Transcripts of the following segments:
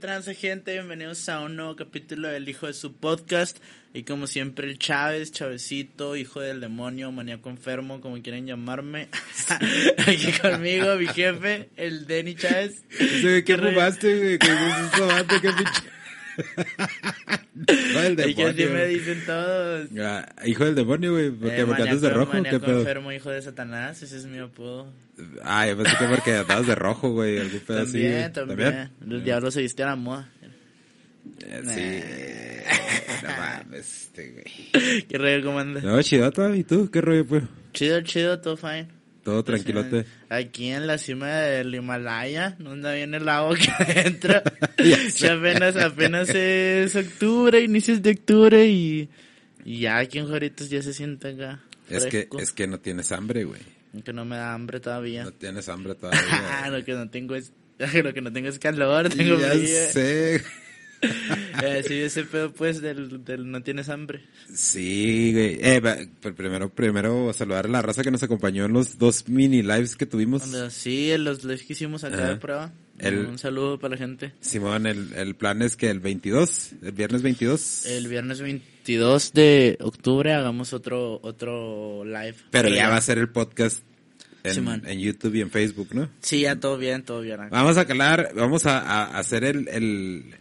Transa gente, bienvenidos a un nuevo capítulo del Hijo de su podcast. Y como siempre, el Chávez, Chavecito, hijo del demonio, maníaco enfermo, como quieren llamarme. Aquí conmigo, mi jefe, el Denny Chávez. ¿Qué, ¿Qué fumaste, güey? ¿Qué fumaste? ¿Qué pinche? No, el demonio. Y que así me dicen todos. Ah, hijo del demonio, güey. ¿Porque, eh, porque andas de rojo? ¿Qué pedo? enfermo, hijo de Satanás. Ese es mi apodo. Ah, yo pensé que porque andabas de rojo, güey. Algún pedo también, así. También, también. El diablo se viste a la moda. Eh, sí. no mames, este, güey. ¿Qué rollo, cómo andas? No, chido, ¿y tú? ¿Qué rollo, pues? Chido, chido, todo fine. Todo tranquilote. Aquí en la cima del Himalaya, donde viene el agua aquí adentro. ya apenas, apenas es octubre, inicios de octubre y, y ya aquí en Joritos ya se siente acá. Es que, es que no tienes hambre, güey. Que no me da hambre todavía. No tienes hambre todavía. lo que no tengo es, lo que no tengo es calor, tengo ya sé. eh, sí, ese pedo pues del, del no tienes hambre. Sí, güey. Eh, primero, primero saludar a la raza que nos acompañó en los dos mini lives que tuvimos. Sí, en los lives que hicimos acá de prueba. un saludo para la gente. Simón, el, el plan es que el 22, el viernes 22. El viernes 22 de octubre hagamos otro, otro live. Pero ya va a ser el podcast en, en, YouTube y en Facebook, ¿no? Sí, ya todo bien, todo bien. Vamos a calar, vamos a, a hacer el, el,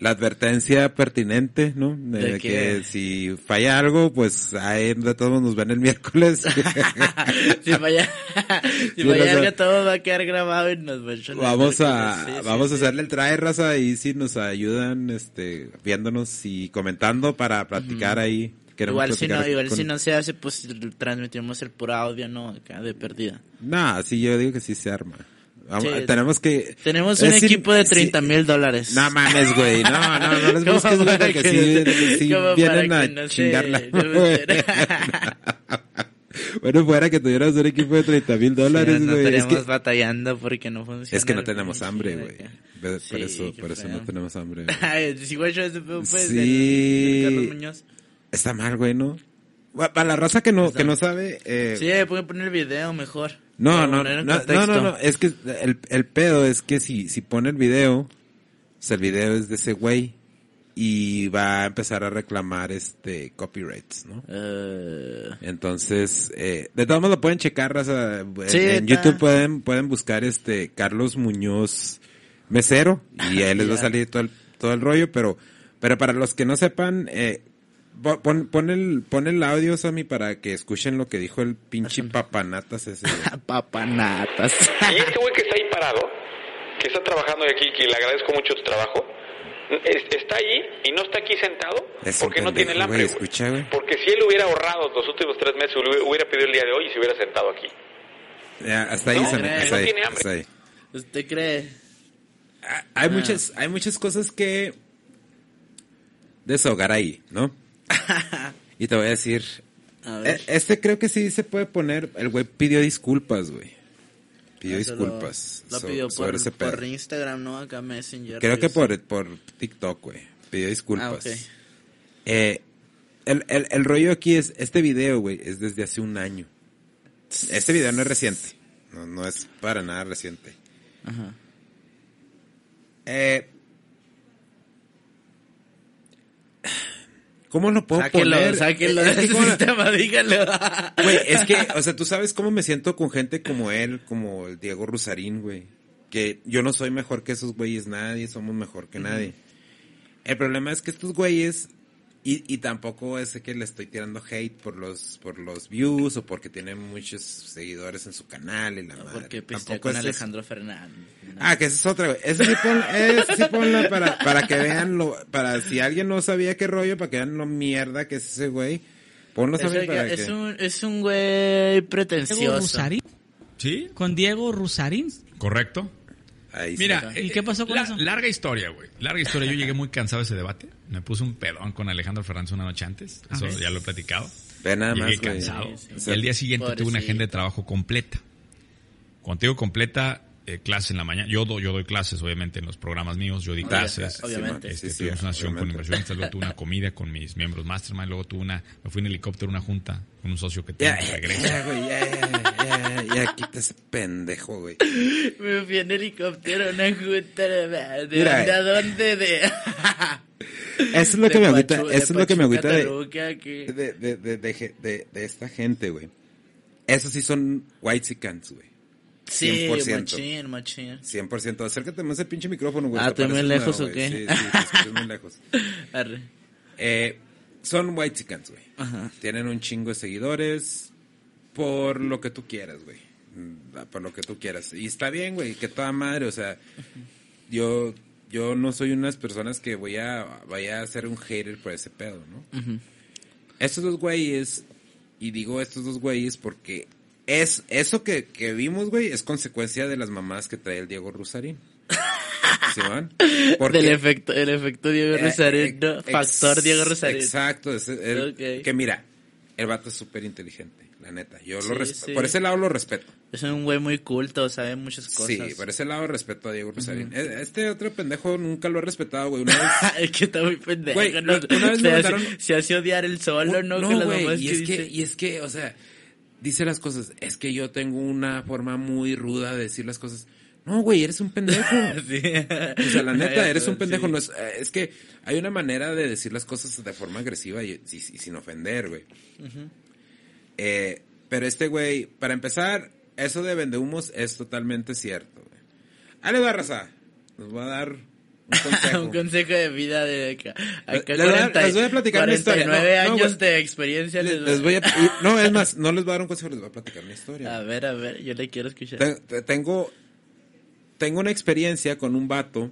la advertencia pertinente, ¿no? De, que si falla algo, pues ahí de todos nos ven el miércoles. si falla, si falla algo, todo va a quedar grabado y nos va a Vamos a, vamos a hacerle el trae raza y si nos ayudan, este, viéndonos y comentando para platicar ahí. igual si no, igual si no se hace, pues transmitimos el puro audio, ¿no? Acá de perdida. Nah, sí, yo digo que sí se arma tenemos que... Tenemos un equipo de 30 mil dólares. No mames, güey. No, no, no les busques, güey, porque si, si vienen a no chingarla. bueno, fuera que tuvieras un equipo de 30 mil dólares, güey. no estaríamos batallando porque no funciona. Es que no tenemos hambre, güey. Por eso, por eso no tenemos hambre. si güey, yo ese pues, sí. Carlos Muñoz. Está mal, güey, ¿no? Para la raza que no, que no sabe... Eh... Sí, pueden poner el video mejor. No, no, no, no, no, no, es que el, el pedo es que si, si pone el video, sea, el video es de ese güey y va a empezar a reclamar este copyrights, ¿no? Uh... Entonces, eh, de todos modos lo pueden checar, raza, en, YouTube pueden, pueden buscar este Carlos Muñoz Mesero y ahí les va a salir todo el, todo el rollo, pero, pero para los que no sepan, eh, Pon, pon, el, pon el audio, Sammy, para que escuchen lo que dijo el pinche papanatas ese. papanatas. y este güey que está ahí parado, que está trabajando aquí, que le agradezco mucho tu trabajo, está ahí y no está aquí sentado porque no tiene el hambre. escucha. Porque si él hubiera ahorrado los últimos tres meses, hubiera pedido el día de hoy y se hubiera sentado aquí. Ya, hasta ahí, Sammy, hasta, ahí, tiene hambre. ahí. ¿Usted cree? Ah, hay, muchas, hay muchas cosas que deshogar ahí, ¿no? y te voy a decir. E, este creo que sí se puede poner. El güey pidió disculpas, güey. Pidió disculpas. Lo, pidió por, Instagram, ¿no? Acá Messenger. Creo que por, por TikTok, güey. Pidió disculpas. Ah, eh, el, el, el rollo aquí es, este video, güey, es desde hace un año. Este video no es reciente. No, no es para nada reciente. Ajá. Eh, ¿Cómo lo puedo sáquelo, poner? Sáquelo del sistema, dígalo. Güey, es que, o sea, tú sabes cómo me siento con gente como él, como el Diego Rusarín, güey. Que yo no soy mejor que esos güeyes, nadie, somos mejor que nadie. El problema es que estos güeyes y, y tampoco es que le estoy tirando hate por los por los views o porque tiene muchos seguidores en su canal y la no, madre. Porque tampoco con Alejandro Fernández. Ah, que esa es otra, Ese sí, pon, ese sí ponlo para, para que vean lo, para si alguien no sabía qué rollo, para que vean lo mierda que es ese güey. Ponlo también para es Un, es un güey pretencioso. ¿Sí? Con Diego Rusarín. Correcto. Mira, ¿y qué pasó con eso? Larga historia, güey. Larga historia. Yo llegué muy cansado de ese debate. Me puse un pedón con Alejandro Fernández una noche antes. Eso ya lo he platicado. nada llegué cansado. Y al día siguiente tuve una agenda de trabajo completa. Contigo completa, eh, clases en la mañana. Yo, doy, yo doy clases, obviamente, en los programas míos. Yo di clases. Obviamente. Este, Sí, sí, tuvimos una sesión con inversionistas, luego tuve una comida con mis miembros Mastermind, luego tuve una, me fui en helicóptero a una junta con un socio que ya, regresa. ya, güey, ya, ya, ya, ya, quita ese pendejo, güey. Me fui en helicóptero a una junta de, de, Mira, ¿de dónde? De, Eso es lo de que me agüita, eso es lo que me agüita de, de, de, de, de, ge- de- de esta gente, güey. Esos sí son white güey. Sí, 100%. machín, machín. 100%. Acércate más el pinche micrófono, güey. Ah, te ¿estoy muy lejos o güey. qué? Sí, sí, te muy lejos. Arre. Eh, son white güey. Ajá. Tienen un chingo de seguidores por lo que tú quieras, güey. Mm, Por lo que tú quieras. Y está bien, güey, que toda madre, o sea, yo yo no soy unas personas que voy a vaya a ser un hater por ese pedo, ¿no? Estos dos güeyes, y digo estos dos güeyes porque es eso que, que vimos, güey, es consecuencia de las mamás que trae el Diego Rusarín. Del efecto, el efecto Diego eh, ¿no? ex- Factor Diego Rosarín. Exacto, es el- Ok. que mira, el vato es súper inteligente, la neta. Yo Sí, lo sí. por ese lado lo respeto. Es un güey muy culto, sabe muchas cosas. Sí, por ese lado respeto a Diego Rosarín. E- Este otro pendejo nunca lo he respetado, güey. Una vez es que está muy pendejo. Güey, ¿no? una vez se, hace, mandaron- se hace odiar el solo, ¿no? Las güey, y es que, y es que, o sea, dice las cosas, es que yo tengo una forma muy ruda de decir las cosas. No, güey, eres un pendejo. Sí. O sea, la neta, eres un pendejo. Sí. No es, eh, es que hay una manera de decir las cosas de forma agresiva y, y- y sin ofender, güey. Eh, pero este güey, para empezar, eso de vendehumos es totalmente cierto, güey. Ale Barraza, nos va a dar un consejo. un consejo de vida de acá. acá Les voy a- 40 les voy a platicar una historia. 49 No, años de experiencia. Les, voy a, no, es más, no les voy a dar un consejo, les voy a platicar una historia. A ver, a ver, yo le quiero escuchar. Te- te- Tengo, tengo una experiencia con un vato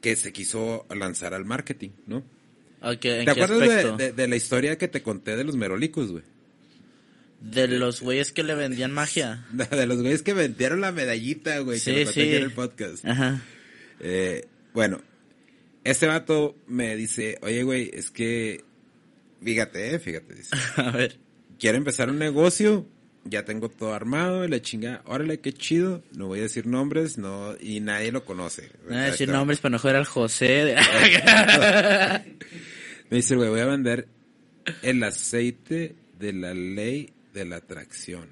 que se quiso lanzar al marketing, ¿no? Ok, ¿en ¿Te qué acuerdas de, de- de la historia que te conté de los merolicos, güey? De los güeyes que le vendían magia. De, los güeyes que vendieron la medallita, güey, Sí, que sí. en el podcast. Ajá. Eh, bueno, este vato me dice, oye, güey, es que, fíjate, eh, fíjate, dice, A ver. quiero empezar un negocio, ya tengo todo armado, y la chinga, órale, qué chido, no voy a decir nombres, no, y nadie lo conoce. No voy a decir nombres para no joder al José. de- Me dice, güey, voy a vender el aceite de la ley de la atracción.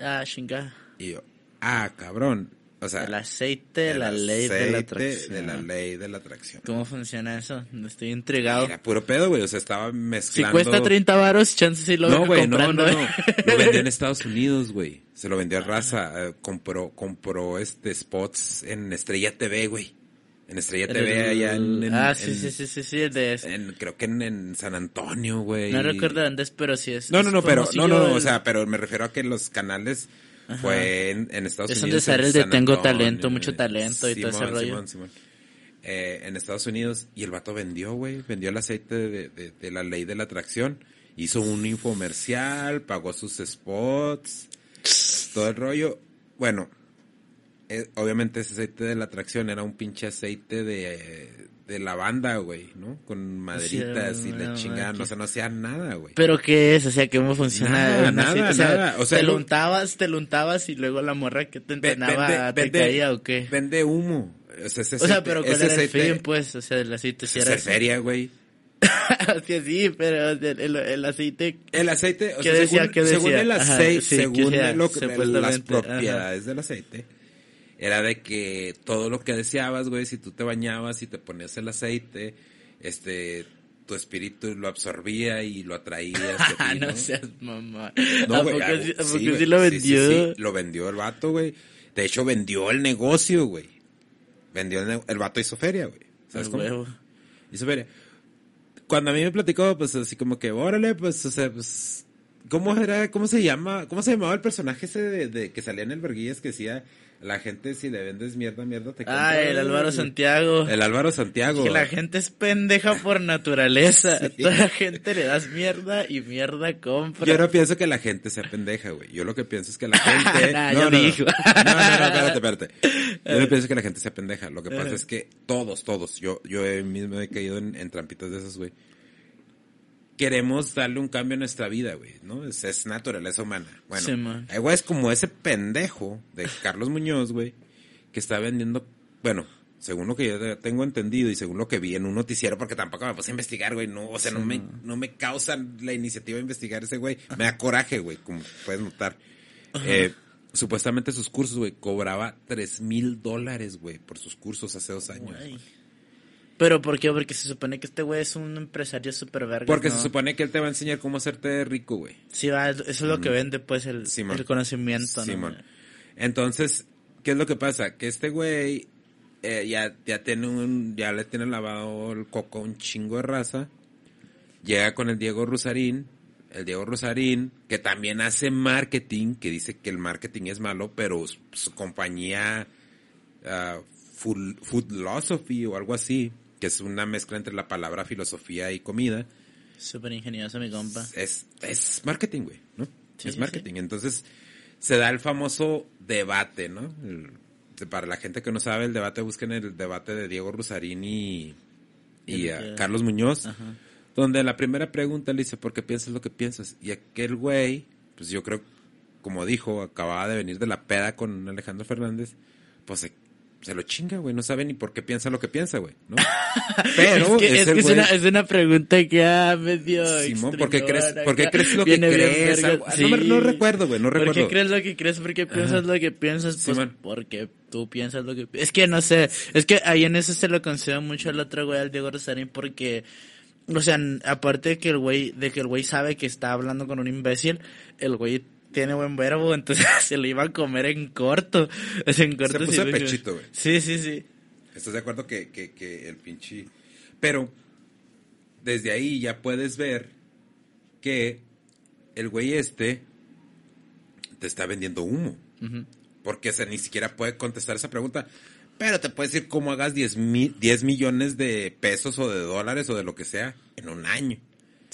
ah, chinga. Y yo, ah, cabrón. O sea, El aceite de el la ley de la atracción. de la ley de la atracción. ¿Cómo funciona eso? Estoy intrigado. Era puro pedo, güey. O sea, estaba Si mezclando. cuesta 30 varos, chances sí lo No, güey, no, no, no. Lo vendió en Estados Unidos, güey. Se lo vendió a raza. eh, compró, compró este spots en Estrella TV, güey. En Estrella TV allá en, ah, sí, sí, sí, sí, sí, de creo que en, San Antonio, güey. No recuerdo dónde es, pero sí es. No, no, no, pero, no, no, no, o el- sea, pero me refiero a que los canales fue en, en Estados Es donde Unidos. sale el de Tengo talento, mucho talento y todo ese rollo. Simón, Simón. Eh, en Estados Unidos, y el vato vendió, güey, vendió el aceite de, de, de la ley de la atracción. Hizo un infomercial, pagó sus spots, todo el rollo. Bueno, eh, obviamente ese aceite de la atracción era un pinche aceite de, de lavanda, güey, ¿no? Con maderitas Sí, y la chingada, no, o sea, no hacía nada, güey. ¿Pero qué es? O sea, ¿cómo funciona? Nada, nada, o sea, nada. O sea, te lo- untabas, te lo untabas y luego la morra que te entrenaba te caía o qué? Vende humo. O sea, ese o sea, pero ¿cuál era el aceite- fin, pues? O sea, el aceite sí ese era... feria, güey. sea, sí, pero el, el, el aceite... El aceite, o ¿Qué sea, decía? según, ¿Qué según decía? el Ajá, aceite, sí, según ¿qué decía? lo las propiedades del aceite, era de que todo lo que deseabas, güey, si tú te bañabas y te ponías el aceite, este, tu espíritu lo absorbía y lo atraía. hacia ti, no seas mamá. No, ¿A güey, poco, sí, a poco sí, güey, sí lo vendió? sí, sí, lo vendió el vato, güey. De hecho, vendió el negocio, güey. Vendió el, el vato hizo feria, güey. ¿Sabes cómo? huevo. Hizo feria. Cuando a mí me platicó, pues así como que, órale, pues, o sea, pues, ¿cómo era, cómo se llama, cómo se llamaba el personaje ese de, de que salía en el Verguillas que decía, la gente si le vendes mierda, mierda te compra"? Ah, el Álvaro Santiago. El Álvaro Santiago. Que la gente es pendeja por naturaleza. Sí. Toda la gente le das mierda y mierda compra. Yo no pienso que la gente sea pendeja, güey. Yo lo que pienso es que la gente... Nah, no, yo no, digo. no, no, no, espérate, espérate. Yo no pienso que la gente sea pendeja. Lo que pasa es que todos, todos, yo, yo mismo he caído en, en trampitas de esas, güey. Queremos darle un cambio a nuestra vida, güey, ¿no? Es, es naturaleza humana. Bueno, hay güeyes como ese pendejo de Carlos Muñoz, güey, que está vendiendo, bueno, según lo que yo tengo entendido y según lo que vi en un noticiero, porque tampoco me puse a investigar, güey, no, o sea, no, me, no me causa la iniciativa de investigar ese güey, me da coraje, güey, como puedes notar. Eh, supuestamente sus cursos, güey, cobraba tres mil dólares, güey, por sus cursos hace dos años. ¿Pero por qué? Porque se supone que este güey es un empresario súper verga. Porque se supone que él te va a enseñar cómo hacerte rico, güey. Sí, va, eso es lo que vende, pues, el, el conocimiento, ¿no? Entonces, ¿qué es lo que pasa? Que este güey eh, ya, ya tiene un, ya le tiene lavado el coco un chingo de raza. Llega con el Diego Rosarín, el Diego Rosarín, que también hace marketing, que dice que el marketing es malo, pero su, compañía uh, Food, Philosophy o algo así, que es una mezcla entre la palabra filosofía y comida. Súper ingenioso mi compa. Es, es marketing, güey, ¿no? es marketing. Entonces, se da el famoso debate, ¿no? para la gente que no sabe el debate, busquen el debate de Diego Rusarini y, Carlos Muñoz, donde la primera pregunta le dice, ¿por qué piensas lo que piensas? Y aquel güey, pues yo creo, como dijo, acababa de venir de la peda con Alejandro Fernández, pues se, se lo chinga, güey, no sabe ni por qué piensa lo que piensa, güey, ¿no? Pero es, que es, una, es una pregunta que ha medio Simón, ¿por qué crees, ¿por qué crees lo que crees? no, no, recuerdo, güey, no recuerdo. ¿Por qué crees lo que crees? ¿Por qué piensas lo que piensas? Pues porque tú piensas lo que... Es que no sé, es que ahí en eso se lo concedo mucho al otro güey, al Diego Rosarín, porque... O sea, aparte de que el güey, de que el güey sabe que está hablando con un imbécil, el güey tiene buen verbo, entonces se lo iba a comer en corto. en corto se puso pechito, güey. Sí, sí, sí. ¿Estás de acuerdo que, que, que el pinche... Pero desde ahí ya puedes ver que el güey este te está vendiendo humo. Porque se ni siquiera puede contestar esa pregunta. Pero te puede decir cómo hagas 10, 10 millones de pesos o de dólares o de lo que sea en un año.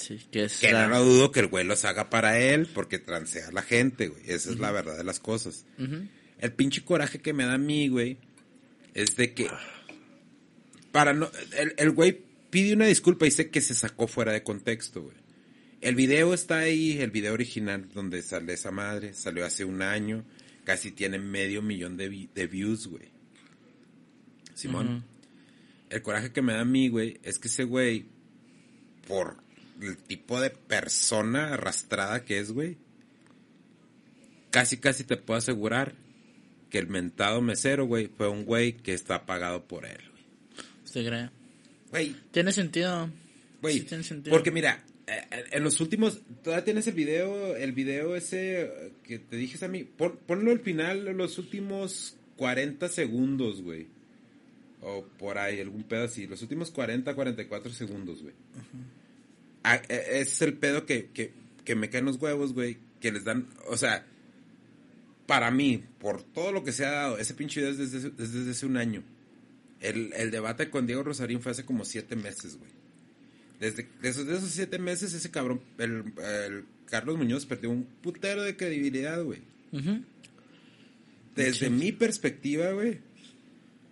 Sí, que es que no dudo que el güey los haga para él porque transea a la gente, güey. Esa es la verdad de las cosas. El pinche coraje que me da a mí, güey, es de que para no el, el güey pide una disculpa y sé que se sacó fuera de contexto, güey. El video está ahí, el video original donde sale esa madre, salió hace un año, casi tiene medio millón de, de views, güey. Simón. El coraje que me da a mí, güey, es que ese güey, por el tipo de persona arrastrada que es, güey, casi casi te puedo asegurar que el mentado mesero, güey, fue un güey que está pagado por él, güey. ¿Usted cree? Güey. Tiene sentido. Güey. tiene sentido. Porque mira, eh, eh, en los últimos, todavía tienes el video, el video ese que te dije a mí, ponlo al final, los últimos 40 segundos, güey. O por ahí, algún pedo así, los últimos 40, 44 segundos, güey. Ah, e, es el pedo que, que, que me caen los huevos, güey, que les dan, o sea, para mí, por todo lo que se ha dado, ese pinche video es desde, desde hace un año. El, el debate con Diego Rosarín fue hace como siete meses, güey. Desde, esos, esos siete meses, ese cabrón, el, Carlos Muñoz perdió un putero de credibilidad, güey. Desde mi perspectiva, güey,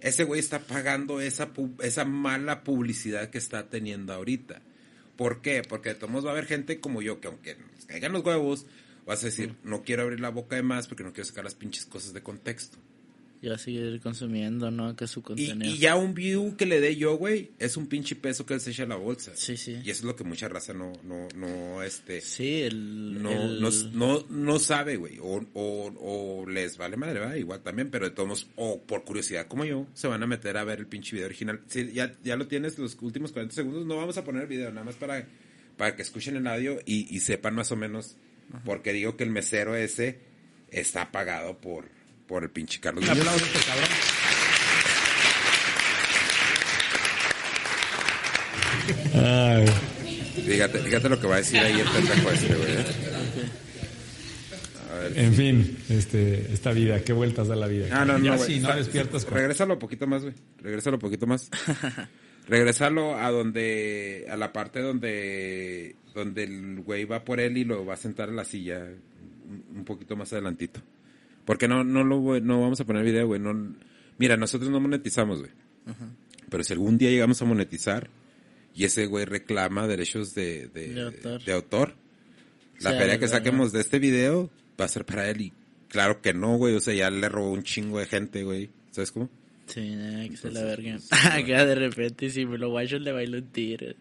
ese güey está pagando esa, esa mala publicidad que está teniendo ahorita. ¿Por qué? Porque de todos va a haber gente como yo que aunque nos caigan los huevos, vas a decir, no quiero abrir la boca de más porque no quiero sacar las pinches cosas de contexto. Y a seguir consumiendo, ¿no? Que su contenido. Y, ya un view que le dé yo, güey, es un pinche peso que él se echa a la bolsa. Sí, sí. Y eso es lo que mucha raza no, no, no, este... Sí, el... No, no, no, sabe, güey. O, o, o, les vale madre, va Igual también, pero de todos o por curiosidad como yo, se van a meter a ver el pinche video original. Sí, ya, ya lo tienes los últimos 40 segundos, no vamos a poner el video, nada más para, para que escuchen el audio y, y sepan más o menos, porque digo que el mesero ese está pagado por por el pinche Carlos Muñoz. Este Ay. Fíjate, fíjate lo que va a decir ahí el pendejo este, güey. ¿eh? En fin, este, esta vida, qué vueltas da la vida. Ah, no, no, sí, no despiertas. Regrésalo un poquito más, güey. Regrésalo un poquito más. Regrésalo a donde, a la parte donde, donde el güey va por él y lo va a sentar en la silla un poquito más adelantito. Porque no, no lo no vamos a poner video, güey. No, mira, nosotros no monetizamos, güey. Pero si algún día llegamos a monetizar, y ese güey reclama derechos de, de, autor. La feria que saquemos de este video va a ser para él y claro que no, güey, o sea, ya le robó un chingo de gente, güey. ¿Sabes cómo? Sí, que se la verga. Acá de repente, si me lo guacho, le bailo un tiro.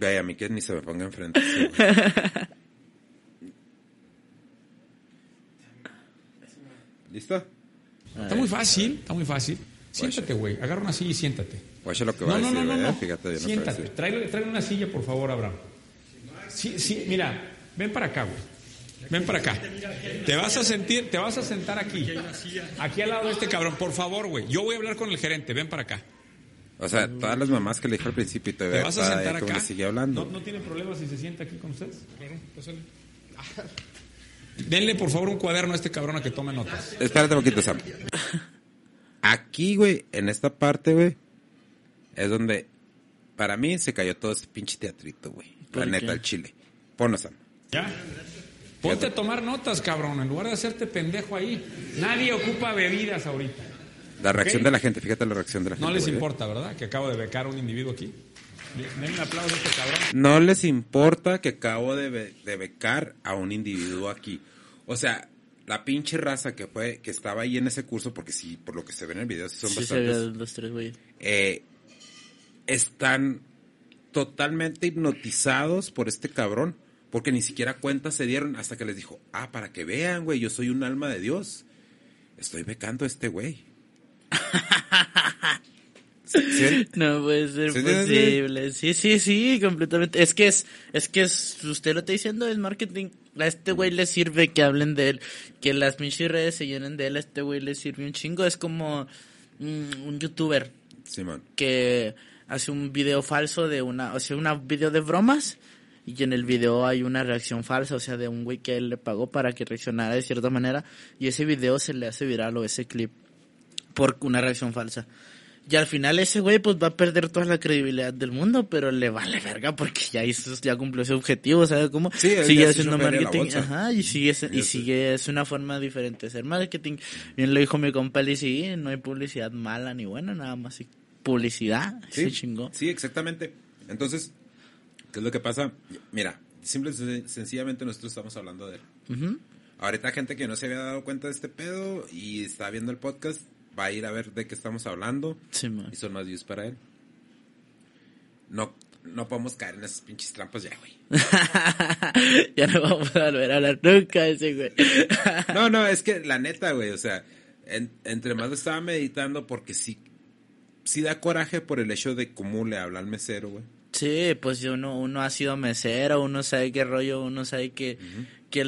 Ve, a mí que ni se me ponga enfrente. Está muy fácil, está muy fácil. Siéntate, güey. Agarra una silla y siéntate. lo que va no, a decir, no, no, no, Fíjate, Siéntate. Tráele, una silla, por favor, Abraham. Sí, sí, mira, ven para acá, güey. Ven para acá. Te vas a sentir, te vas a sentar aquí. Aquí al lado de este cabrón, por favor, güey. Yo voy a hablar con el gerente, ven para acá. O sea, todas las mamás que le dijo al principio y te, ¿Te vas a sentar acá. Sigue hablando. ¿No, ¿No tiene problema si se sienta aquí con ustedes? Claro, Denle por favor un cuaderno a este cabrón a que tome notas. Espérate un poquito, Sam. Aquí, güey, en esta parte, güey, es donde para mí se cayó todo ese pinche teatrito, güey. La neta, el chile. Ponlo, Sam. Ya. Ponte a tomar notas, cabrón, en lugar de hacerte pendejo ahí. Nadie ocupa bebidas ahorita. La reacción de la gente, fíjate la reacción de la gente. No les importa, ¿verdad? Que acabo de becar a un individuo aquí. Den un aplauso a este cabrón. No les importa que acabo de, de becar a un individuo aquí. O sea, la pinche raza que fue, que estaba ahí en ese curso, porque sí, por lo que se ve en el video, sí son bastantes. los tres, güey. Eh, están totalmente hipnotizados por este cabrón, porque ni siquiera cuenta se dieron hasta que les dijo, ah, para que vean, güey, yo soy un alma de Dios. Estoy becando a este güey. No puede ser posible. Sí, sí, sí, completamente. Es que es, es que es, usted lo está diciendo, es marketing. A este güey le sirve que hablen de él, que las pinches redes se llenen de él, a este güey le sirve un chingo. Es como mm, un youtuber que hace un video falso de una, o sea, un video de bromas y en el video hay una reacción falsa, o sea, de un güey que él le pagó para que reaccionara de cierta manera y ese video se le hace viral o ese clip por una reacción falsa. Y al final ese güey pues va a perder toda la credibilidad del mundo, pero le vale verga porque ya hizo, ya cumplió ese objetivo, ¿sabes cómo? sigue haciendo marketing, ajá, y sigue, y sigue, es una forma diferente de hacer marketing. Bien lo dijo mi compa y sí, no hay publicidad mala ni buena, nada más publicidad, sí, se chingó. Sí, exactamente. Entonces, ¿qué es lo que pasa? Mira, simple y sencillamente nosotros estamos hablando de él. Ahorita gente que no se había dado cuenta de este pedo y está viendo el podcast, va a ir a ver de qué estamos hablando. y son más views para él. No, no podemos caer en esas pinches trampas ya, güey. ya no vamos a volver a hablar nunca ese güey. no, no, es que la neta, güey, o sea, entre más estaba meditando porque sí, sí da coraje por el hecho de cómo le habla al mesero, güey. Sí, pues uno, uno ha sido mesero, uno sabe qué rollo, uno sabe que, que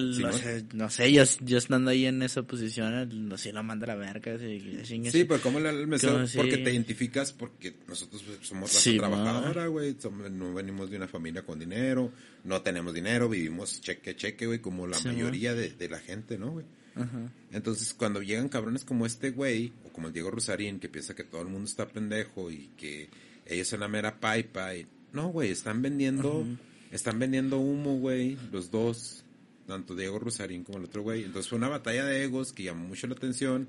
no sé, yo, estando ahí en esa posición, no sé, lo manda a la verga. Sí, sí pues como el mesero, porque te identificas, porque nosotros somos raza trabajadora, güey, no venimos de una familia con dinero, no tenemos dinero, vivimos cheque, cheque, güey, como la mayoría de, de, la gente, ¿no, güey? Entonces, cuando llegan cabrones como este güey, o como el Diego Rosarín, que piensa que todo el mundo está pendejo y que ellos son la mera paipa y no, güey, están vendiendo, están vendiendo humo, güey, los dos, tanto Diego Rosarín como el otro güey. Entonces fue una batalla de egos que llamó mucho la atención.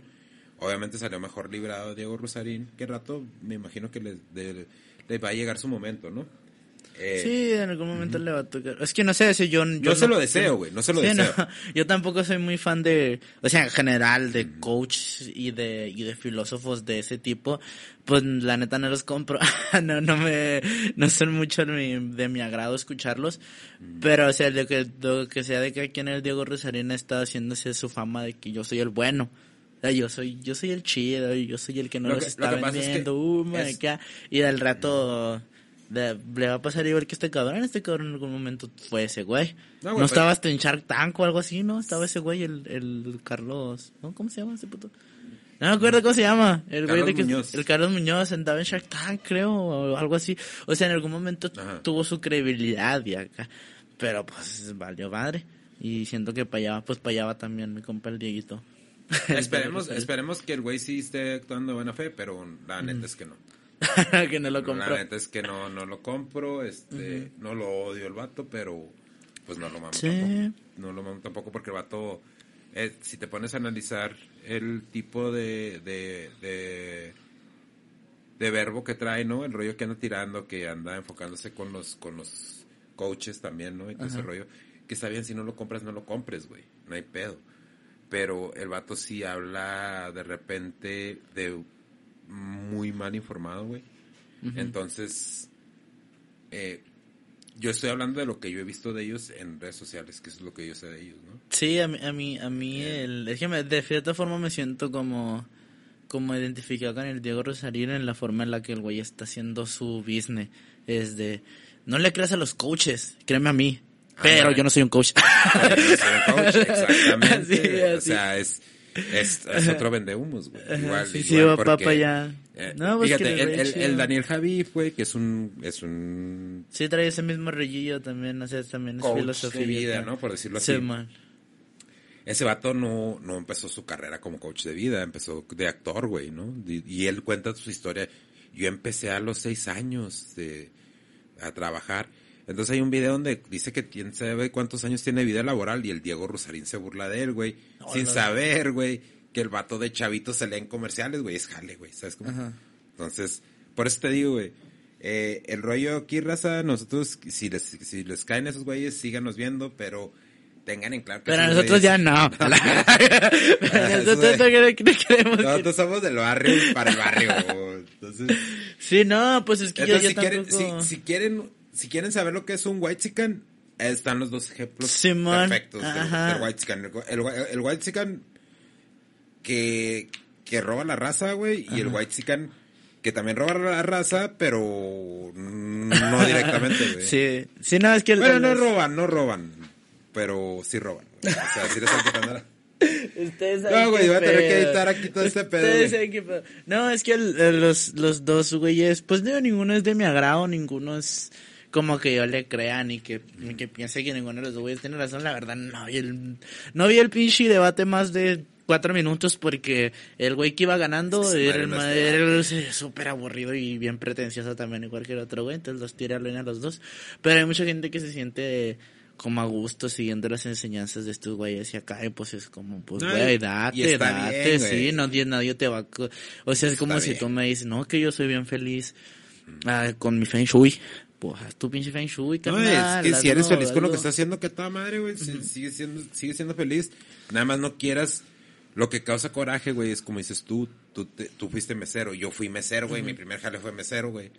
Obviamente salió mejor librado Diego Rosarín. Que rato me imagino que les, les va a llegar su momento, ¿no? Eh, sí, en algún momento le va a tocar. Es que no sé, si yo... Yo, se lo deseo, güey, no se lo deseo. yo tampoco soy muy fan de, o sea, en general, de coach y de, y de filósofos de ese tipo. Pues la neta no los compro. no, no me, no son mucho de mi, de mi agrado escucharlos. Pero, o sea, lo que, lo que sea de que aquí en el Diego Rosarina está haciéndose su fama de que yo soy el bueno. Yo soy, yo soy el chido, yo soy el que no los está vendiendo, uh, y del rato le va a pasar igual que este cabrón. Este cabrón en algún momento fue ese güey. No, ¿No estaba hasta en Shark Tank o algo así, ¿no? Estaba ese güey, el, el Carlos. ¿Cómo se llama ese puto? No me acuerdo cómo se llama. El güey de que. El Carlos Muñoz andaba en Shark Tank, creo, o algo así. O sea, en algún momento tuvo su credibilidad y acá. Pero pues valió madre. Y siento que para allá, pues para allá va también mi compa el Dieguito. Esperemos, esperemos que el güey sí esté actuando de buena fe, pero la neta es que no. que no lo compro. La neta es que no, no lo compro, este, no lo odio el vato, pero pues no lo mamo tampoco. No lo mamo tampoco porque el vato, eh, si te pones a analizar el tipo de, de, de verbo que trae, ¿no? El rollo que anda tirando, que anda enfocándose con los, con los coaches también, ¿no? Y todo ese rollo. Que está bien, si no lo compras, no lo compres, güey. No hay pedo. Pero el vato sí habla de repente de muy mal informado, güey. Entonces, eh, yo estoy hablando de lo que yo he visto de ellos en redes sociales, que es lo que yo sé de ellos, ¿no? Sí, a mí, a mí, a mí el, es que de cierta forma me siento como, como identificado con el Diego Rosarín en la forma en la que el güey está haciendo su business. Es de, no le creas a los coaches, créeme a mí. Pero yo no soy un coach. Pero no soy un coach, exactamente. O sea, es, es, es otro vendehumos, güey. Igual, sí, sí, porque, papá ya. Eh, no, pues fíjate, el, el, el, Daniel Javi fue que es un, es un... Sí, trae ese mismo rellillo también, o sea, también es filosofía. de vida, ¿no? Por decirlo así. Sí, man. Ese vato no, no empezó su carrera como coach de vida, empezó de actor, güey, ¿no? Y, y él cuenta su historia. Yo empecé a los seis años de, a trabajar entonces hay un video donde dice que quién sabe cuántos años tiene vida laboral y el Diego Rosarín se burla de él, güey. sin saber, güey, que el vato de chavito se lee en comerciales, güey. Es jale, güey. ¿Sabes cómo? Entonces, por eso te digo, güey. Eh, el rollo aquí, raza, nosotros, si les, si les caen esos güeyes, síganos viendo, pero tengan en claro que Pero nosotros ya no. nosotros no Nosotros somos del barrio para el barrio. Entonces, sí, no, pues es que yo, si, quieren, si, quieren si quieren saber lo que es un white chicken, están los dos ejemplos perfectos del, white chicken. El, white chicken que, que roba la raza, güey, y el white chicken que también roba la raza, pero no directamente, güey. Sí, sí, no, es que... Bueno, no roban, no roban, pero sí roban. O sea, sí les están Ustedes no, güey, voy a tener que editar aquí todo este pedo. No, es que los, los dos güeyes, pues no, ninguno es de mi agrado, ninguno es como que yo le crea ni que, ni que piense que ninguno de los güeyes tiene razón. La verdad, no vi el, no vi el pinche debate más de cuatro minutos porque el güey que iba ganando era, el, súper aburrido y bien pretencioso también y cualquier otro güey, entonces los tira a los dos. Pero hay mucha gente que se siente como a gusto siguiendo las enseñanzas de estos güeyes y acá pues es como pues güey date date sí no nadie te va o sea es como si tú me dices no que yo soy bien feliz ah, con mi feng shui pues tu pinche feng shui, No, es que si eres feliz con lo que estás haciendo, que toda madre, güey, sigue siendo, sigue siendo feliz. Nada más no quieras, lo que causa coraje, güey, es como dices tú, tú, tú fuiste mesero, yo fui mesero, güey, mi primer jale fue mesero, güey.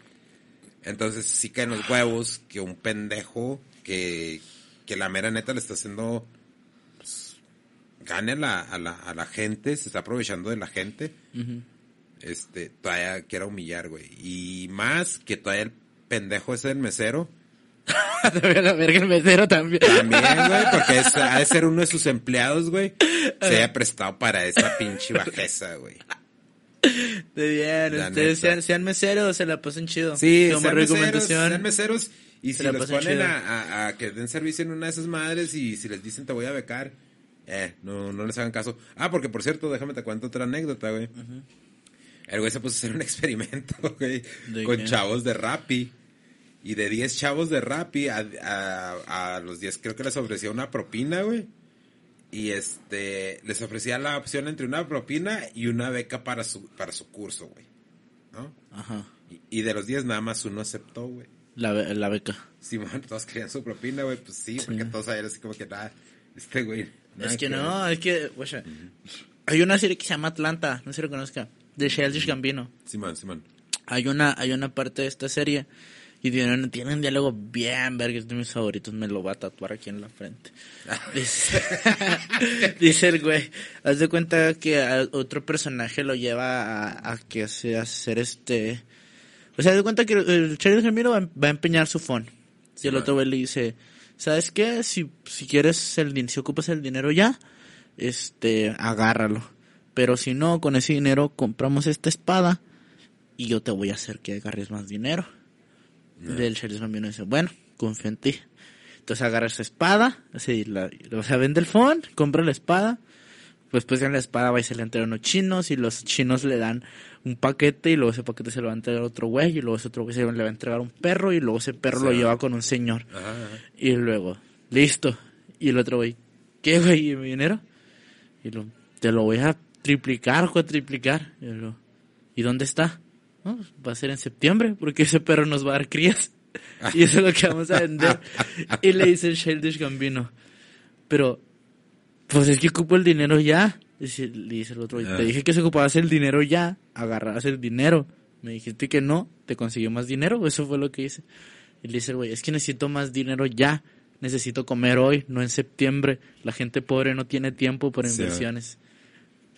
Entonces sí caen los huevos que un pendejo que, que la mera neta le está haciendo, pues, gane a la, a la, a la gente, se está aprovechando de la gente. Este, todavía quiera humillar, güey. Y más que todavía el pendejo ese del mesero. Te la verga el mesero también. También, güey, porque ha de ser uno de sus empleados, güey. Se haya prestado para esa pinche bajeza, güey. De bien, ustedes sean, sean, meseros, se la pasen chido. Sí, como sean recomendación. Meseros, sean meseros y si los ponen a, a, que den servicio en una de esas madres y si les dicen te voy a becar, eh, no, no les hagan caso. Ah, porque por cierto, déjame te cuento otra anécdota, güey. El güey se puso a hacer un experimento, güey, con chavos de Rappi. Y de 10 chavos de Rappi a, a, a los 10 creo que les ofrecía una propina, güey. Y este, les ofrecía la opción entre una propina y una beca para su, para su curso, güey. ¿No? Ajá. Y, de los 10 nada más uno aceptó, güey. La, la beca. Sí, bueno, todos querían su propina, güey. Pues sí, porque todos sabían así como que nada, este güey. Es que, no, es que, güey, hay una serie que se llama Atlanta, no sé si lo conozca de Childish Gambino. Simón, Simón. Hay una, hay una parte de esta serie y tienen, tienen un diálogo bien verga, es de mis favoritos, me lo va a tatuar aquí en la frente. Dice, el güey, haz de cuenta que otro personaje lo lleva a, que sea hacer este... O sea, haz de cuenta que el Childish Gambino va, a empeñar su phone. y el otro güey le dice, ¿sabes qué? Si, si quieres el dinero, si ocupas el dinero ya, este, agárralo pero si no, con ese dinero compramos esta espada y yo te voy a hacer que agarres más dinero. Yeah. El sheriff dice, bueno, confío en ti. Entonces agarra esa espada, así, la, o sea, vende el phone, compra la espada, pues pues en la espada va y se le entrega a unos chinos y los chinos le dan un paquete y luego ese paquete se lo va a entregar a otro güey y luego ese otro güey se le va a entregar un perro y luego ese perro lo lleva con un señor. Y luego, listo. Y el otro güey, ¿qué güey? ¿Y mi dinero? Y lo, te lo voy a triplicar, cuatriplicar. Y, ¿y dónde está? no, pues, va a ser en septiembre, porque ese perro nos va a dar crías. y eso es lo que vamos a vender. y le dice el Childish Gambino, pero, pues es que ocupo el dinero ya. Dice, le dice el otro, te dije que se ocupabas el dinero ya, agarrabas el dinero. Me dijiste que no, te consiguió más dinero, eso fue lo que hice. Y le dice güey, es que necesito más dinero ya, necesito comer hoy, no en septiembre. La gente pobre no tiene tiempo por inversiones.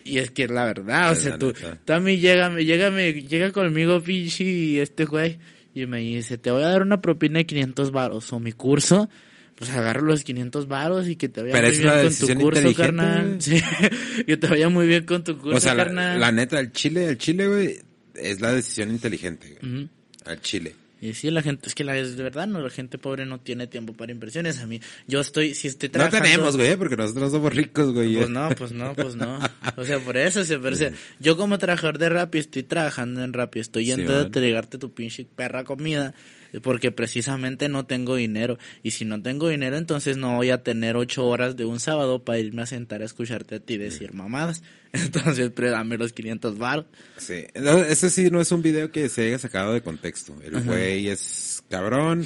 Y es que la verdad, o sea, tú, también llega, llega, llega conmigo, pinche, y este güey, y me dice, te voy a dar una propina de 500 baros, o mi curso, pues agarro los 500 varos y que te vaya muy bien con tu curso, carnal. Sí, que te vaya muy bien con tu curso, o sea, carnal. La, neta, el Chile, el Chile, güey, es la decisión inteligente, güey. Al Chile. Y sí, la gente, es que la, es de verdad, no, la gente pobre no tiene tiempo para inversiones. A mí, yo estoy, si estoy trabajando. No tenemos, güey, porque nosotros somos ricos, güey. Pues no, pues no, pues no. O sea, por eso, se parece. yo como trabajador de Rappi estoy trabajando en Rappi, estoy yendo a entregarte tu pinche perra comida porque precisamente no tengo dinero. Y si no tengo dinero, entonces no voy a tener ocho horas de un sábado para irme a sentar a escucharte a ti decir mamadas. Entonces, pero dame los 500 bar. Sí, ese sí no es un video que se haya sacado de contexto. El güey es cabrón.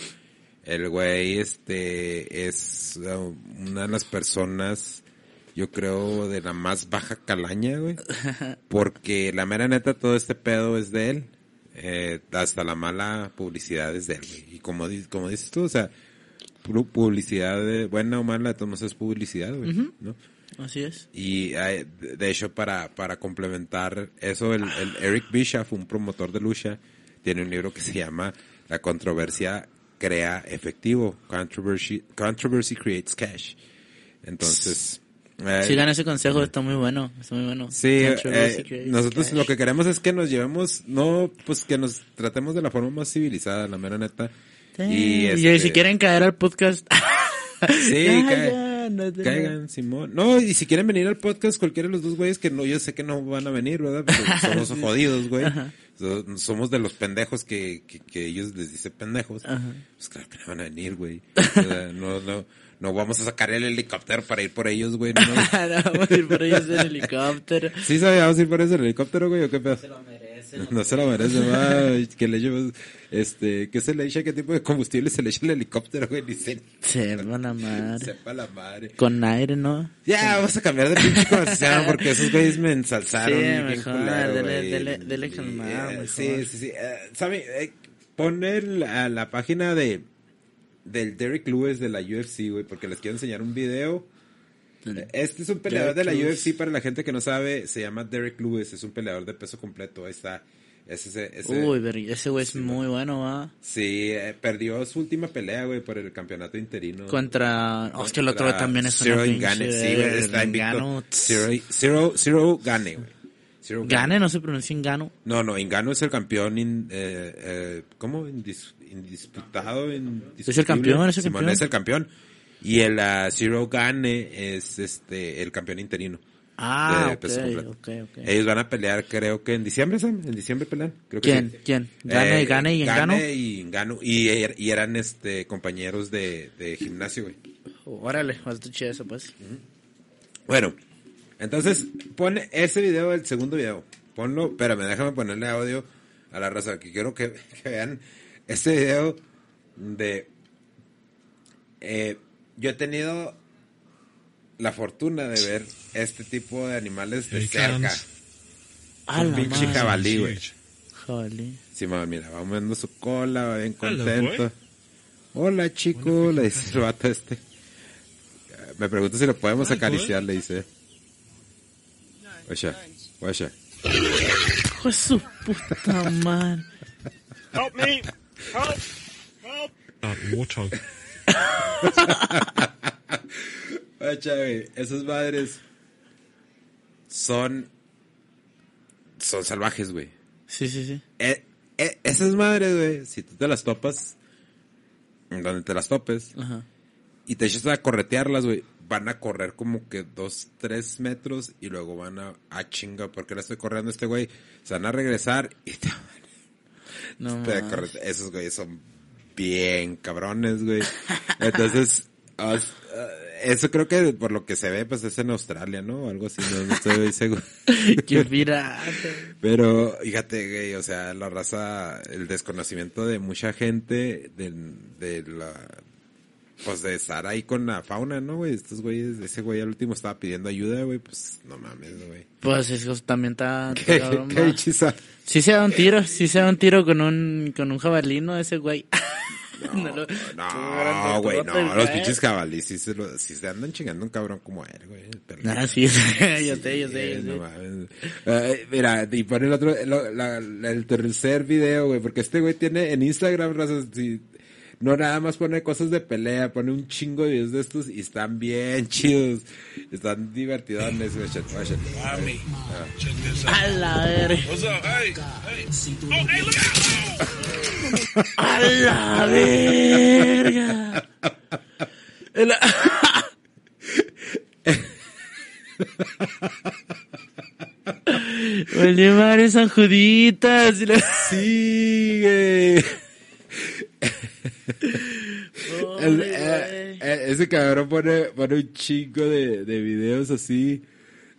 El güey, este, es uh, una de las personas, yo creo, de la más baja calaña, güey. Porque la mera neta, todo este pedo es de él eh, hasta la mala publicidad es de él, Y como, como dices tú, o sea, publicidad de, buena o mala, de es publicidad, güey, ¿no? Así es. Y de hecho, para, para complementar eso, el, Eric Bischoff, un promotor de lucha, tiene un libro que se llama La controversia crea efectivo. Controversy, controversy creates cash. Entonces, Sigan ese consejo, está muy bueno, está muy bueno. Sí, eh, nosotros lo que queremos es que nos llevemos, no, pues que nos tratemos de la forma más civilizada, la mera neta. Y, este, si quieren caer al podcast. sí, caigan, Simón. No, y si quieren venir al podcast, cualquiera de los dos güeyes que no, yo sé que no van a venir, ¿verdad? somos jodidos, güey. Somos de los pendejos que, que, ellos les dicen pendejos. Pues claro que no van a venir, güey. no, no no vamos a sacar el helicóptero para ir por ellos, güey. No, no vamos a ir por ellos en helicóptero. Sí, sabíamos ir por ellos en helicóptero, güey, o qué pedo. Se lo merece. No se lo merece, güey. que le lleve, este, ¿qué se le echa? ¿Qué tipo de combustible se le echa el helicóptero, güey? Ni sé. Sepa la madre. Sepa la madre. Con aire, ¿no? Ya, vamos a cambiar de pinche conversación porque esos güeyes me ensalzaron. Sí, mejor, culero, dele, dele, dele calmado, eh, Sí, sí, sí. Uh, ¿Sabe? Eh, pone la, la página de del Derek Lewis de la UFC, güey, porque les quiero enseñar un video. Este es un peleador de la UFC, para la gente que no sabe, se llama Derek Lewis, es un peleador de peso completo, ahí está. Ese, ese, Uy, ese güey es muy bueno, ¿va? Sí, eh, perdió su última pelea, güey, por el campeonato interino. Contra... Oh, es que el otro también es Zero Gane, sí, güey, está invicto. Zero, Zero, Gane, güey. Gane no se pronuncia Ingano. No, no, Ingano es el campeón, in, eh, eh, ¿cómo? Indisputado. ¿Es el campeón? ¿Es el campeón? es el campeón. Y el uh, Zero Gane es este el campeón interino. Ah, okay, okay, Ellos van a pelear, creo que en diciembre, Sam. En diciembre pelean. Creo ¿Quién? ¿Quién? ¿Gane, eh, Gane y Engano? Gane y Engano. Y, y, eran este compañeros de, de gimnasio, güey. órale, bastante chido eso, pues. Bueno, entonces, pone ese video, el segundo video. Ponlo, espérame, déjame ponerle audio a la raza, que quiero que, que vean este video de... Eh, yo he tenido la fortuna de ver este tipo de animales de cerca. Un pinche jabalí, güey. Jabalí. Sí, mamá, mira, va moviendo su cola, va bien contento. Hola, chico, le dice el vato este. Me pregunto si lo podemos acariciar, le dice. Oye, oye. Hijo de su puta madre. Help me. Help! Help! Uh, warthog. esas madres son son salvajes, güey. Sí, sí, sí. Eh, eh, esas madres, güey, si tú te las topas, donde te las topes, y te echas a corretearlas, güey, van a correr como que dos, tres metros y luego van a, a chinga, porque la estoy corriendo este güey, se van a regresar y te no esos güeyes son bien cabrones, güey. Entonces, Ah, eso creo que por lo que se ve, pues es en Australia, ¿no? Algo así, no, estoy seguro. Qué pirata. Pero, fíjate, güey, o sea, la raza, el desconocimiento de mucha gente de, de la, pues de estar ahí con la fauna, ¿no, güey? Estos güeyes, ese güey al último estaba pidiendo ayuda, güey, pues no mames, güey. Pues eso también está... ¿Qué, qué Sí se da un tiro, sí se da un tiro con un, con un jabalino ese güey. No, güey, no, los pinches jabalíes sí se, lo, sí se andan chingando un cabrón como él, güey. Ah, sí, yo sé, yo sé, yo sé. mira, y pone el otro, la, el tercer video, güey, porque este güey tiene en Instagram, razas, no nada más pone cosas de pelea, pone un chingo de videos de estos y están bien chidos. Están divertidos. A la verga. A la verga. Oye, madre, San Juditas. Sí, eh, eh, ese cabrón pone, pone un chingo de, de videos así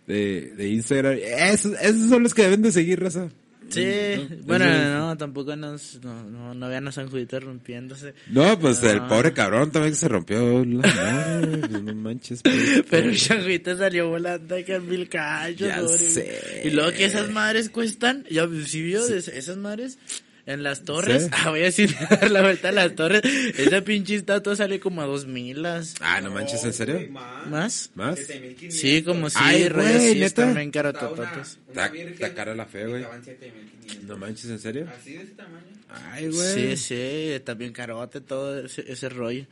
de, de Instagram. Esos, esos son los que deben de seguir, raza. Sí, bueno, no, tampoco nos, no, no, no vean a San Judito rompiéndose. No, pues el pobre cabrón también se rompió la madre, no manches. Pues. Pero San Judito salió volando que mil cachos. Ya sé. Y luego que esas madres cuestan, ya, si vio, esas madres en las torres, ah, voy a decir dar la vuelta a las torres. Esa pinche estatua sale como a dos milas. Ah, no manches, ¿en serio? ¿Más? ¿Más? Sí, como si Ay, güey, neta. También cara Está, está cara la fe, güey. No manches, ¿en serio? Así de ese tamaño. Ay, güey. Sí, sí, está bien carote todo ese, ese rollo.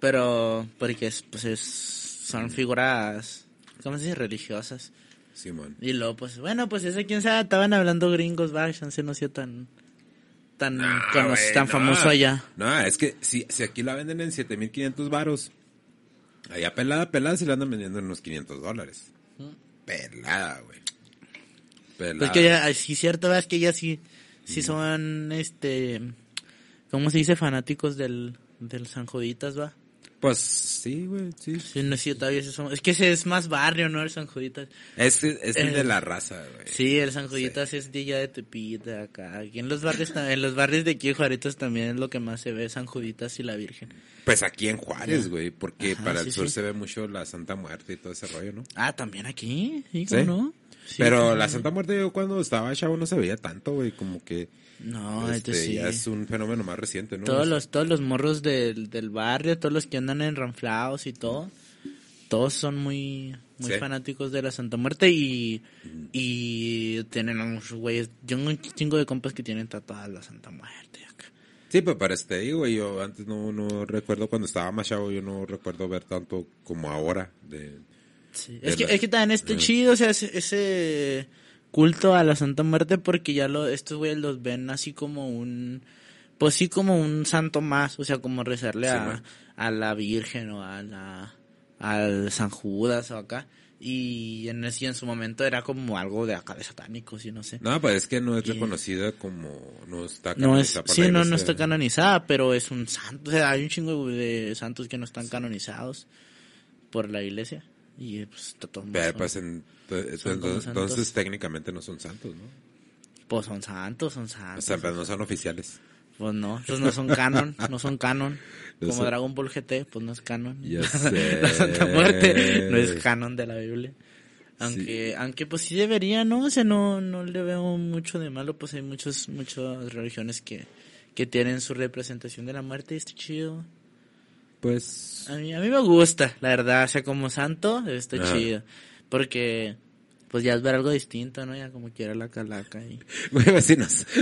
Pero, porque es, pues es, son figuras, ¿cómo se dice? Religiosas. Simón. Y luego, pues, bueno, pues ese quién sabe, estaban hablando gringos, va, se no sea tan tan, tan famoso allá. No, es que si, si aquí la venden en 7500 varos, allá pelada, pelada, se la andan vendiendo en unos 500 dólares. Pelada, güey. Pelada. Pues que ya, sí, cierto, es que ya sí, sí son, este, ¿cómo se dice? Fanáticos del, del San Joditas, va. Pues sí, güey, sí. Sí, no, sí, todavía es que ese es más barrio, ¿no? El San Juditas. Es, es el, de la raza, güey. Sí, el San Juditas es de ya de Tepita, acá. Aquí en los barrios, en los barrios de aquí Juaritos también es lo que más se ve, San Juditas y la Virgen. Pues aquí en Juárez, güey, porque para el sur se ve mucho la Santa Muerte y todo ese rollo, ¿no? Ah, también aquí, sí, ¿cómo Pero la Santa Muerte yo cuando estaba chavo no se veía tanto, güey, como que... No, este, sí. ya es un fenómeno más reciente, ¿no? Todos los, todos los morros del, del barrio, todos los que andan en ranflados y todo, todos son muy, muy fanáticos de la Santa Muerte y, y tienen unos güeyes, yo un chingo de compas que tienen tatuada la Santa Muerte acá. Sí, pues parece te digo, yo antes no, no recuerdo cuando estaba más chavo, yo no recuerdo ver tanto como ahora de... Sí. es, que, es que también este chido, o sea, ese culto a la Santa Muerte porque ya lo, estos güeyes los ven así como un, pues sí como un santo más, o sea, como rezarle a, a, la Virgen o a la, al San Judas o acá. Y en, ese, en su momento era como algo de acá de satánicos y no sé. No, pues es que no es reconocida como, no está canonizada. No es, sí, no, no está canonizada, pero es un santo. O sea, hay un chingo de santos que no están canonizados por la iglesia. Y pues está todo Pero, pues en, entonces, técnicamente no son santos, ¿no? Pues son santos, son santos. O sea, pero no son oficiales. Pues no, esos no son canon, no son canon. Como Dragon Ball GT, pues no es canon. Ya sé. la Santa Muerte no es canon de la Biblia. Aunque, aunque pues sí debería, ¿no? O sea, no, no le veo mucho de malo, pues hay muchos, muchas religiones que, que tienen su representación de la muerte y está chido. Pues... A mí, a mí me gusta, la verdad, o sea, como santo, está chido. Porque, pues ya es ver algo distinto, ¿no? Ya como quiera la calaca y... Güey, vecinos.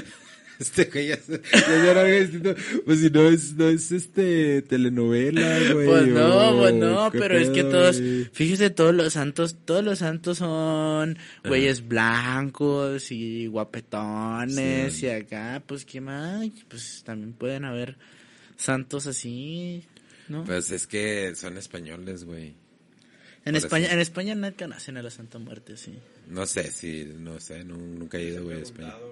Este güey ya, ya algo distinto. Pues si no es, no es este telenovela, güey. Pues no, pues no, pero es que todos, fíjese, todos los santos, todos los santos son güeyes blancos y guapetones y acá, pues qué más, pues también pueden haber santos así, ¿no? Pues es que son españoles, güey. En España, en España nunca nacen a la Santa Muerte, sí. No sé, sí, no sé, nunca he ido, güey, a España.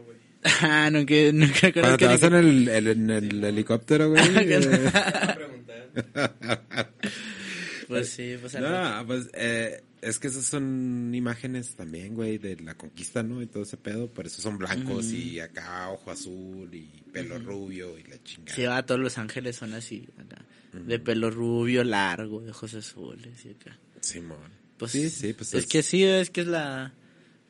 Ah, nunca, nunca Cuando te vas en el, en el helicóptero, güey. Pues sí, pues No, pues eh, es que esas son imágenes también, güey, de la conquista, ¿no? Y todo ese pedo. Por eso son blancos y acá ojo azul y pelo rubio y la chingada. Sí, va, todos los ángeles son así, acá. De pelo rubio, largo, de ojos azules y acá. Simón. Pues, sí, sí, pues es, que sí, es que es la...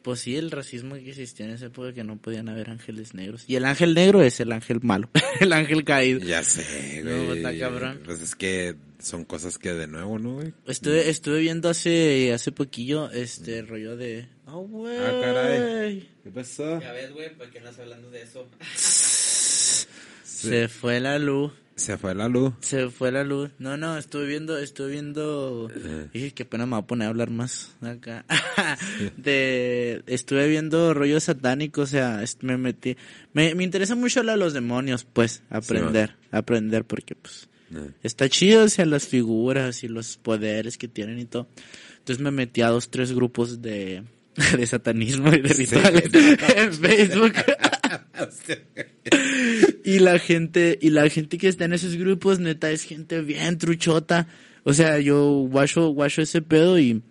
Pues sí, el racismo que existía en esa época que no podían haber ángeles negros. Y el ángel negro es el ángel malo, el ángel caído. Ya sé, güey. No, pues, está cabrón. Pues es que son cosas que de nuevo, ¿no, güey? Estuve, estuve viendo hace, hace poquillo este rollo de... ¡Oh, güey! Ah, caray. ¿Qué pasó? Ya ves, güey, ¿por qué no estás hablando de eso? Se fue la luz. Se fue la luz. Se fue la luz. No, no, estuve viendo, estuve viendo. Dije, qué pena me voy a poner a hablar más acá. de, estuve viendo rollo satánico, o sea, me metí. Me, me interesa mucho hablar de los demonios, pues, aprender, aprender, porque pues está chido, o sea, las figuras y los poderes que tienen y todo. Entonces me metí a dos, tres grupos de, de satanismo y de rituales en Facebook. Y la gente, y la gente que está en esos grupos, neta, es gente bien truchota. O sea, yo guacho, guacho ese pedo y,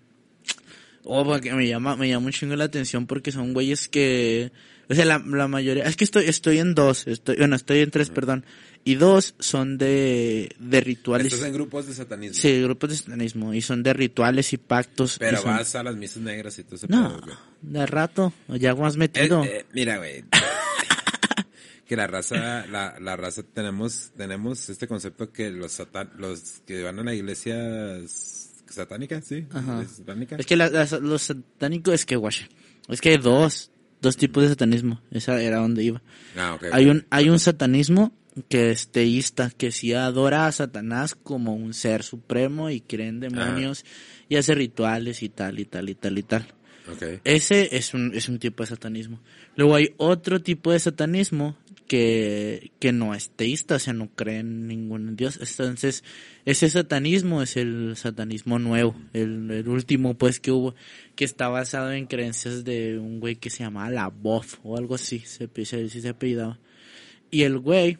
oh, porque me llama, me llama un chingo la atención porque son güeyes que, o sea, la, la mayoría, es que estoy, estoy en dos, estoy, bueno, estoy en tres, perdón, y dos son de, de rituales. Estás en grupos de satanismo. Sí, grupos de satanismo, y son de rituales y pactos. Pero y son- vas a las misas negras y todo ese No, pedo, de rato, ya más metido. Eh, eh, mira, güey. Que la raza, la, la raza tenemos, tenemos este concepto que los satan, los que van a la iglesia satánica, sí, Ajá. satánica. Es que la- la- los satánicos, es que, guache, es que hay dos, dos tipos de satanismo, esa era donde iba. Ah, Hay un, hay un satanismo que es teísta, que sí adora a Satanás como un ser supremo y cree en demonios y hace rituales y tal y tal y tal y tal. Ese es un, es un tipo de satanismo. Luego hay otro tipo de satanismo que, que no es teísta, o sea, no cree en ningún dios. Entonces, ese satanismo es el satanismo nuevo, el, el último pues que hubo, que está basado en creencias de un güey que se llamaba la Bof o algo así, se, se, se, apellidaba. Y el güey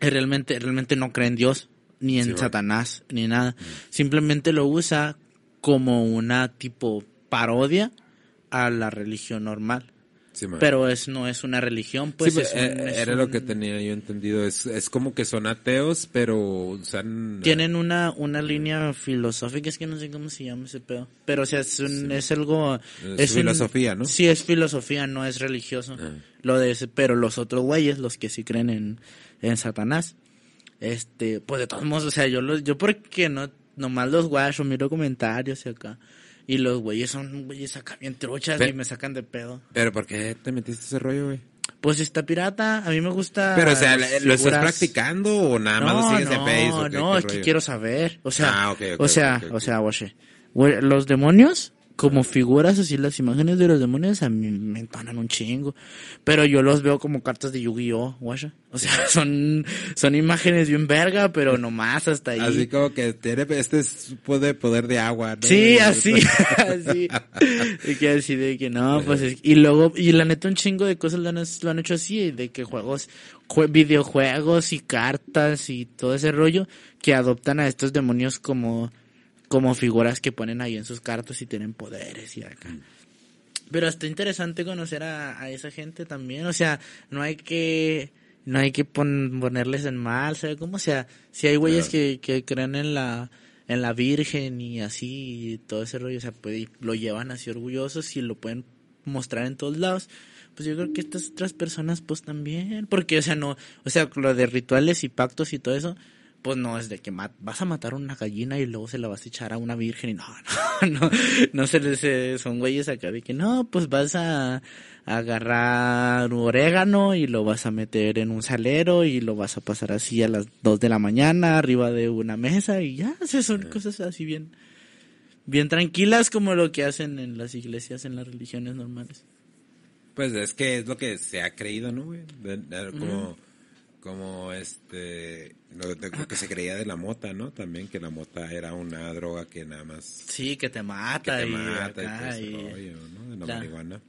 realmente, realmente no cree en Dios, ni en Sí, güey. Satanás, ni nada. Simplemente lo usa como una tipo parodia a la religión normal. Sí. Pero es no es una religión, pues Sí, es pues, un- eh, es era lo un- que tenía yo entendido. Es, es como que son ateos, pero usan... tienen una una línea filosófica, es que no sé cómo se llama ese pedo. Pero o sea, es un, es algo Es filosofía, ¿no? Sí, es filosofía, no es religioso. Ah. Lo de ese, pero los otros güeyes, los que sí creen en, en Satanás, este, pues de todos modos, o sea, yo los, yo porque no, nomás los guachos, miro comentarios y acá. Y los güeyes son güeyes acá bien truchas Pe- y me sacan de pedo. Pero ¿por qué te metiste ese rollo, güey? Pues está pirata, a mí me gusta. Pero, o sea, ¿lo estás practicando o nada más lo no, sigues en no, Facebook? ¿Qué- no, qué es que quiero saber. O sea, Ah, o sea, o sea, güey, los demonios, como figuras así, las imágenes de los demonios a mí me entonan un chingo. Pero yo los veo como cartas de Yu-Gi-Oh, guacha. O sea, son, son imágenes bien verga, pero nomás hasta ahí. Así como que tiene este es poder, poder de agua, ¿no? Sí, así, así. Y que así de que no, pues es- y luego, y la neta un chingo de cosas lo han, lo han hecho así, de que juegos, jue- videojuegos y cartas y todo ese rollo, que adoptan a estos demonios como, como figuras que ponen ahí en sus cartas y tienen poderes y acá. Pero está interesante conocer a, a esa gente también, o sea, no hay que, no hay que pon- ponerles en mal, ¿sabes cómo? O sea, si hay güeyes que, que creen en la, en la Virgen y así, y todo ese rollo, o sea, pues, y lo llevan así orgullosos y lo pueden mostrar en todos lados, pues yo creo que estas otras personas pues también, porque, o sea, no, o sea, lo de rituales y pactos y todo eso, pues no es de que vas a matar una gallina y luego se la vas a echar a una virgen y no, no, no, no se les, eh, son güeyes acá de que no, pues vas a, a agarrar un orégano y lo vas a meter en un salero y lo vas a pasar así a las dos de la mañana arriba de una mesa y ya, son cosas así bien, bien tranquilas como lo que hacen en las iglesias, en las religiones normales. Pues es que es lo que se ha creído, ¿no, güey? De- Como, este, lo, de- lo que se creía de la mota, ¿no? También que la mota era una droga que nada más Sí, que te que mata te y mata y acá todo ese y- rollo, ¿no? De la marihuana.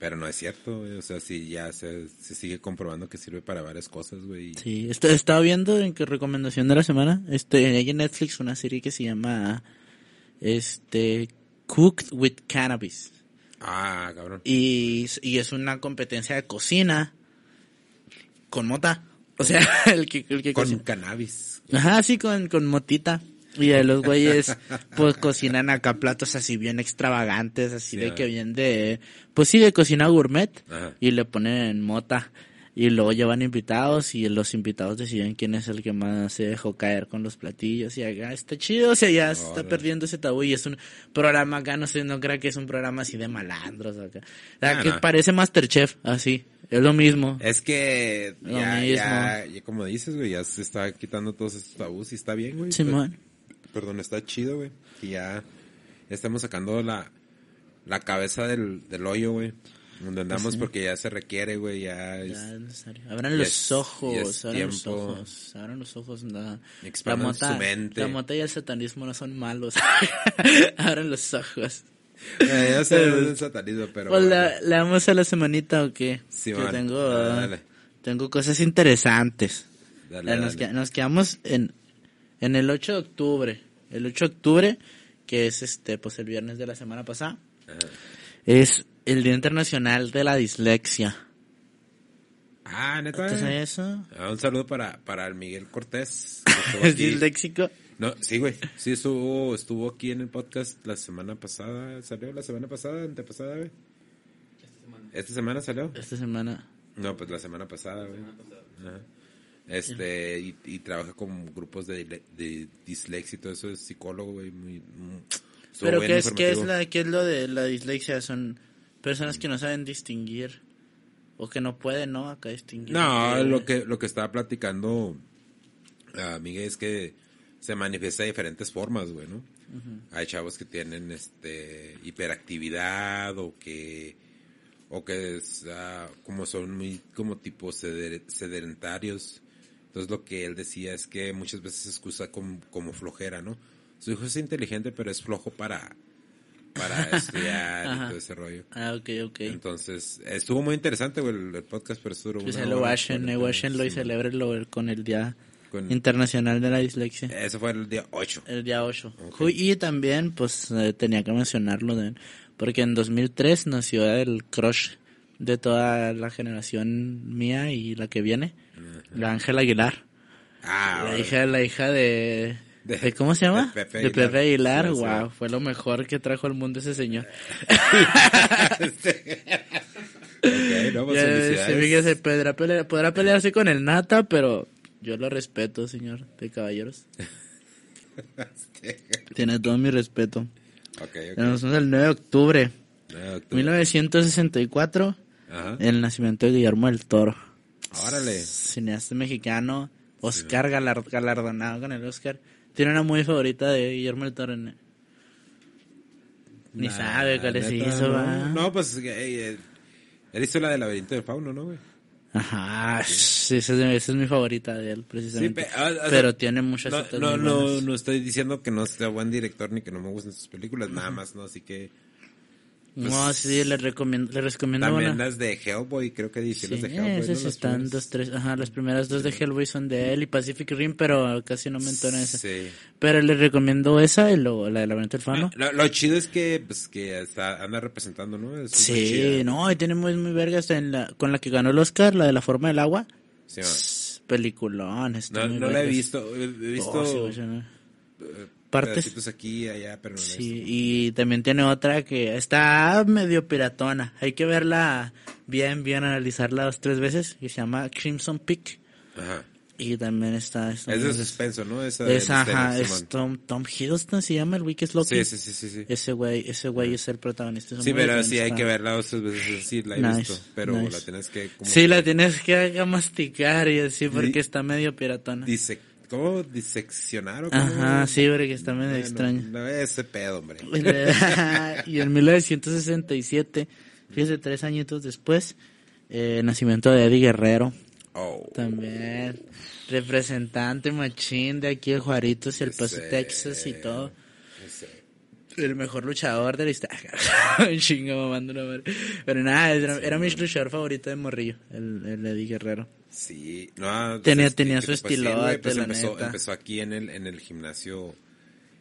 Pero no es cierto, güey. O sea, sí, ya se, se sigue comprobando que sirve para varias cosas, güey. Sí, est- estaba viendo en qué recomendación de la semana, este, hay en Netflix una serie que se llama, este, Cooked with Cannabis. Ah, cabrón. Y, y es una competencia de cocina con mota. O sea, el que, el que Con cocina. cannabis. Ajá, sí, con, con motita. Y de los güeyes, pues cocinan acá platos así bien extravagantes, así Sí, de que bien de, pues sí, de cocina gourmet. Ajá. Y le ponen mota. Y luego llevan invitados y los invitados deciden quién es el que más se dejó caer con los platillos. Y acá está chido, o sea, ya se está perdiendo ese tabú. Y es un programa acá, no sé, no creo que es un programa así de malandros acá. O sea, Ah, que no. parece Masterchef, así. Es lo mismo. Es que Lo ya, mismo. ya, ya como dices, güey, ya se está quitando todos estos tabús y está bien, güey. Simón. Perdón, está chido, güey. Que ya, ya estamos sacando la, la cabeza del, del hoyo, güey. Donde andamos porque ya se requiere, güey, ya es... Ya es necesario. Abran ya los es- ojos, es abran los ojos, abran los ojos. La Expandan mota, su mente. la mota y el satanismo no son malos. abran los ojos. Eh, ya sé, es el satanismo, pero... Pues bueno. la- ¿Le damos a la semanita o qué? Sí, man. tengo, Ah, dale. tengo cosas interesantes. Dale, Nos, dale. que- nos quedamos en, en el 8 de octubre. El 8 de octubre, que es este, pues el viernes de la semana pasada, es el Día Internacional de la Dislexia. Ah, neta. ¿Te sabes eso? Ah, un saludo para, para el Miguel Cortés. ¿Es disléxico? No, sí, güey. Sí, estuvo, estuvo aquí en el podcast la semana pasada. ¿Salió la semana pasada, antepasada, güey? ¿Esta semana salió? Esta semana. No, pues la semana pasada, güey. Este, y, y trabaja con grupos de, de dislexia y todo eso. Es psicólogo, güey. Muy, muy- Pero ¿qué es, ¿qué es, la, ¿qué es lo de la dislexia? Son personas que no saben distinguir o que no pueden, ¿no? Acá distinguir. No, Eh, lo que, lo que estaba platicando a Miguel es que se manifiesta de diferentes formas, güey, ¿no? Hay chavos que tienen este hiperactividad o que o que es, ah, como son muy como tipo seder- sedentarios. Entonces lo que él decía es que muchas veces se excusa como, como flojera, ¿no? Su hijo es inteligente, pero es flojo para para estudiar y todo ese rollo. Ah, ok, ok. Entonces, estuvo muy interesante, güey, el, el podcast, pero estuvo Pues se lo watchen, eh, 40, watchenlo y celebrenlo con el Día Con- Internacional de la Dislexia. Ese fue el día 8. El día 8. Ok. Y también, pues, eh, tenía que mencionarlo, de, porque en 2003 nació el crush de toda la generación mía y la que viene, la Ángela Aguilar. Ah, la hija, la hija de, De- ¿cómo se llama? de Pepe De Aguilar. Pepe Aguilar, Sí, sí. wow, fue lo mejor que trajo al mundo ese señor. Ok, no, pues Ya, sí, fíjese, podrá, pelear, podrá pelearse con el Nata, pero yo lo respeto, señor de caballeros. Tiene todo mi respeto. Ok, ok. Tenemos el 9 de octubre, Ah, octubre. 1964, Ajá. el nacimiento de Guillermo del Toro. Órale. Cineasta mexicano, Oscar galar- galardonado con el Oscar. Tiene una muy favorita de Guillermo del Toro. ¿no? Ni Nah, sabe cuál neta, hizo, no. va. No, pues, eh, eh, él hizo la del laberinto del fauno, ¿no, güey? Ajá, sí, esa es, esa es mi favorita de él, precisamente. pe- ah, o sea, pero tiene muchas No, no, no, no estoy diciendo que no sea buen director ni que no me gusten sus películas, nada más, ¿no? Así que No, sí, le recomiendo, le recomiendo también una. las de Hellboy, creo que dije Sí, las de Hellboy. esas ¿no? Están primeras. dos, tres, ajá, las primeras dos de Hellboy son de él y Pacific Rim, pero casi no me entona esa. Sí. Pero le recomiendo esa y luego la de la del Fano. Lo, lo chido es que, pues, que anda representando, ¿no? Es Sí, chida. no, y tiene muy, muy verga hasta en la, con la que ganó el Oscar, la de la forma del agua. Sí, man. Peliculón, está No, muy no la he vergas. visto. He he visto Oh, sí, sí, partes. aquí y allá, pero no Sí, y también tiene otra que está medio piratona. Hay que verla bien, bien, analizarla dos, tres veces. Y se llama Crimson Peak. Ajá. Y también está... está Es de suspenso, ¿no? Esa de Es, ajá, es. Tom, Tom Hiddleston se llama, el es Loki. Sí, sí, sí, sí, sí. Ese güey, ese güey es el protagonista. Sí, pero sí hay que verla dos tres veces. Sí, la he Nice, visto. Pero nice. la tienes que. Como Sí, que la tienes que masticar y así porque Di- está medio piratona. dise- ¿Cómo? ¿Diseccionar o cómo? Ajá, sí, porque está medio extraño. No, ese pedo, hombre. y en 1967, fíjese, tres añitos después, eh, nacimiento de Eddie Guerrero, Oh. también representante machín de aquí de Juaritos y el Paso. Texas y todo. El mejor luchador de la historia. Un chingo mamando una madre. Pero nada, era, era mi luchador favorito de morrillo, el, el Eddie Guerrero. Sí, no, Tenía- pues, tenía ¿qué su estilote, güey? Pues empezó, neta. empezó aquí en el, en el gimnasio,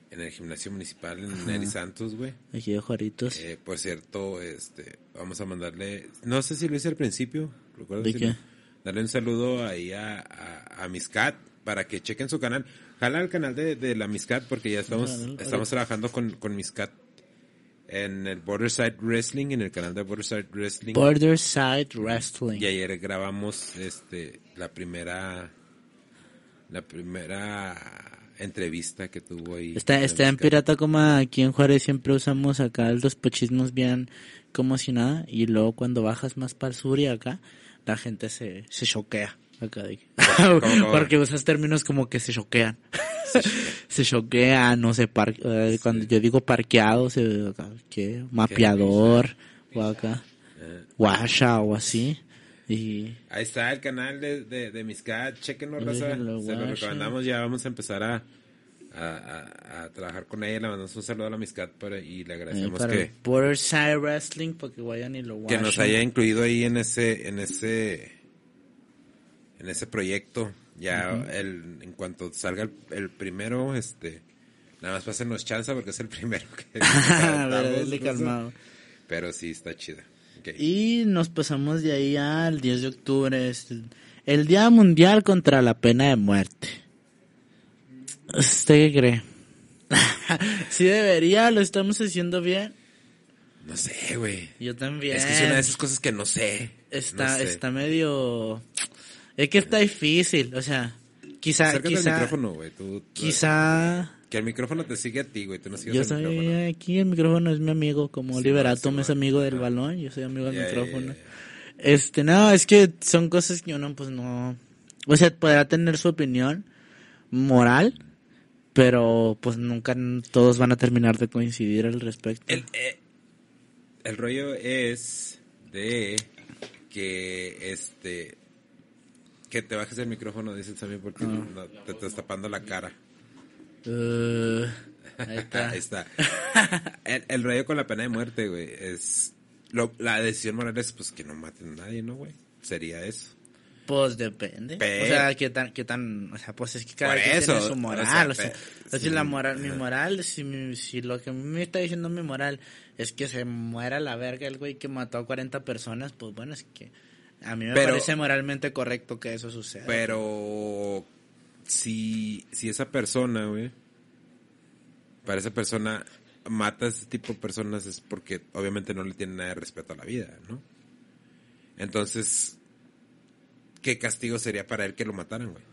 en el gimnasio municipal en Neri Santos, güey. Aquí de Juaritos. Eh, por cierto, este, vamos a mandarle, no sé si lo hice al principio, ¿recuerdas? ¿De si qué? no? Darle un saludo ahí a, a, a Miscat para que chequen su canal. Jala el canal de, de la Miscat porque ya estamos, estamos trabajando con, con Miscat en el Borderside Wrestling, en el canal de Borderside Wrestling. Border Side Wrestling. Y ayer grabamos este la primera la primera entrevista que tuvo ahí. Está, está en. Pirata Coma, aquí en Juárez siempre usamos acá los pochismos bien como si nada. Y luego cuando bajas más para el sur y acá, la gente se, se choquea. Acá. Porque usas términos como que se choquean. se choquean, no sé, par- eh, cuando yo digo parqueado, se, ¿qué? Mapeador, o acá, Eh, guasha o así. Y ahí está el canal de, de, de Miscat, chequenlo, raza. Se lo recomendamos, ya vamos a empezar a, a, a, trabajar con ella. Le mandamos un saludo a la Miscat para, y le eh, agradecemos para que, Border Side Wrestling, para que vayan y lo que nos watchen. haya incluido ahí en ese, en ese, en ese proyecto. Ya el, en cuanto salga el, el primero, este, nada más pásenos chance porque es el primero que dale calmado. Pero sí, está chida. Y nos pasamos de ahí al 10 de octubre, es el, el Día Mundial contra la Pena de Muerte. ¿Usted qué cree? sí debería, lo estamos haciendo bien. No sé, güey. Yo también. Es que es una de esas cosas que no sé. está, No sé. está medio... Es que está difícil, o sea, quizá, Acércate al quizá, micrófono, güey. Tú, tú- quizá... Que el micrófono te sigue a ti, güey. Tú no sigues Yo soy micrófono. aquí, el micrófono es mi amigo, como Sí, man, sí, es amigo del balón, yo soy amigo del micrófono. Este, no, es que son cosas que uno pues no... O sea, podrá tener su opinión moral, pero pues nunca todos van a terminar de coincidir al respecto. El, eh, el rollo es de que este que te bajes el micrófono, dices también porque Ah. no- te estás tapando la cara. Uh, ahí está. Ahí está. El, el rollo con la pena de muerte, güey, es lo- la decisión moral es pues que no maten a nadie, ¿no, güey? Sería eso. Pues depende. Pe- O sea, qué tan, qué tan, o sea, pues es que cada quien tiene su moral, o sea, sea, pe- o sea, sí, la moral, mi moral, si, mi- si lo que me está diciendo mi moral es que se muera la verga el güey que mató a 40 personas, pues bueno, es que a mí me Pero- parece moralmente correcto que eso suceda. Pero si, si esa persona, güey, para esa persona mata a ese tipo de personas es porque obviamente no le tiene nada de respeto a la vida, ¿no? Entonces, ¿qué castigo sería para él que lo mataran, güey?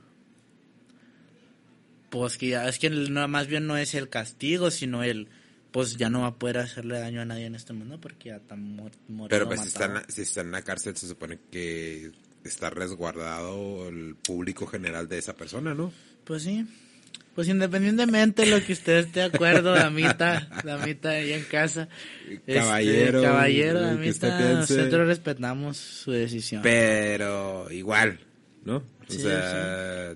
Pues que ya, es que no, más bien no es el castigo, sino el, pues ya no va a poder hacerle daño a nadie en este mundo porque ya está muerto. Pero pues si está, en la, si está en la cárcel se supone que está resguardado el público general de esa persona, ¿no? Pues sí. Pues independientemente de lo que usted esté de acuerdo, damita, damita ahí en casa. este, Caballero, caballero, damita, nosotros respetamos su decisión. Pero igual, ¿no? O Sí, sea,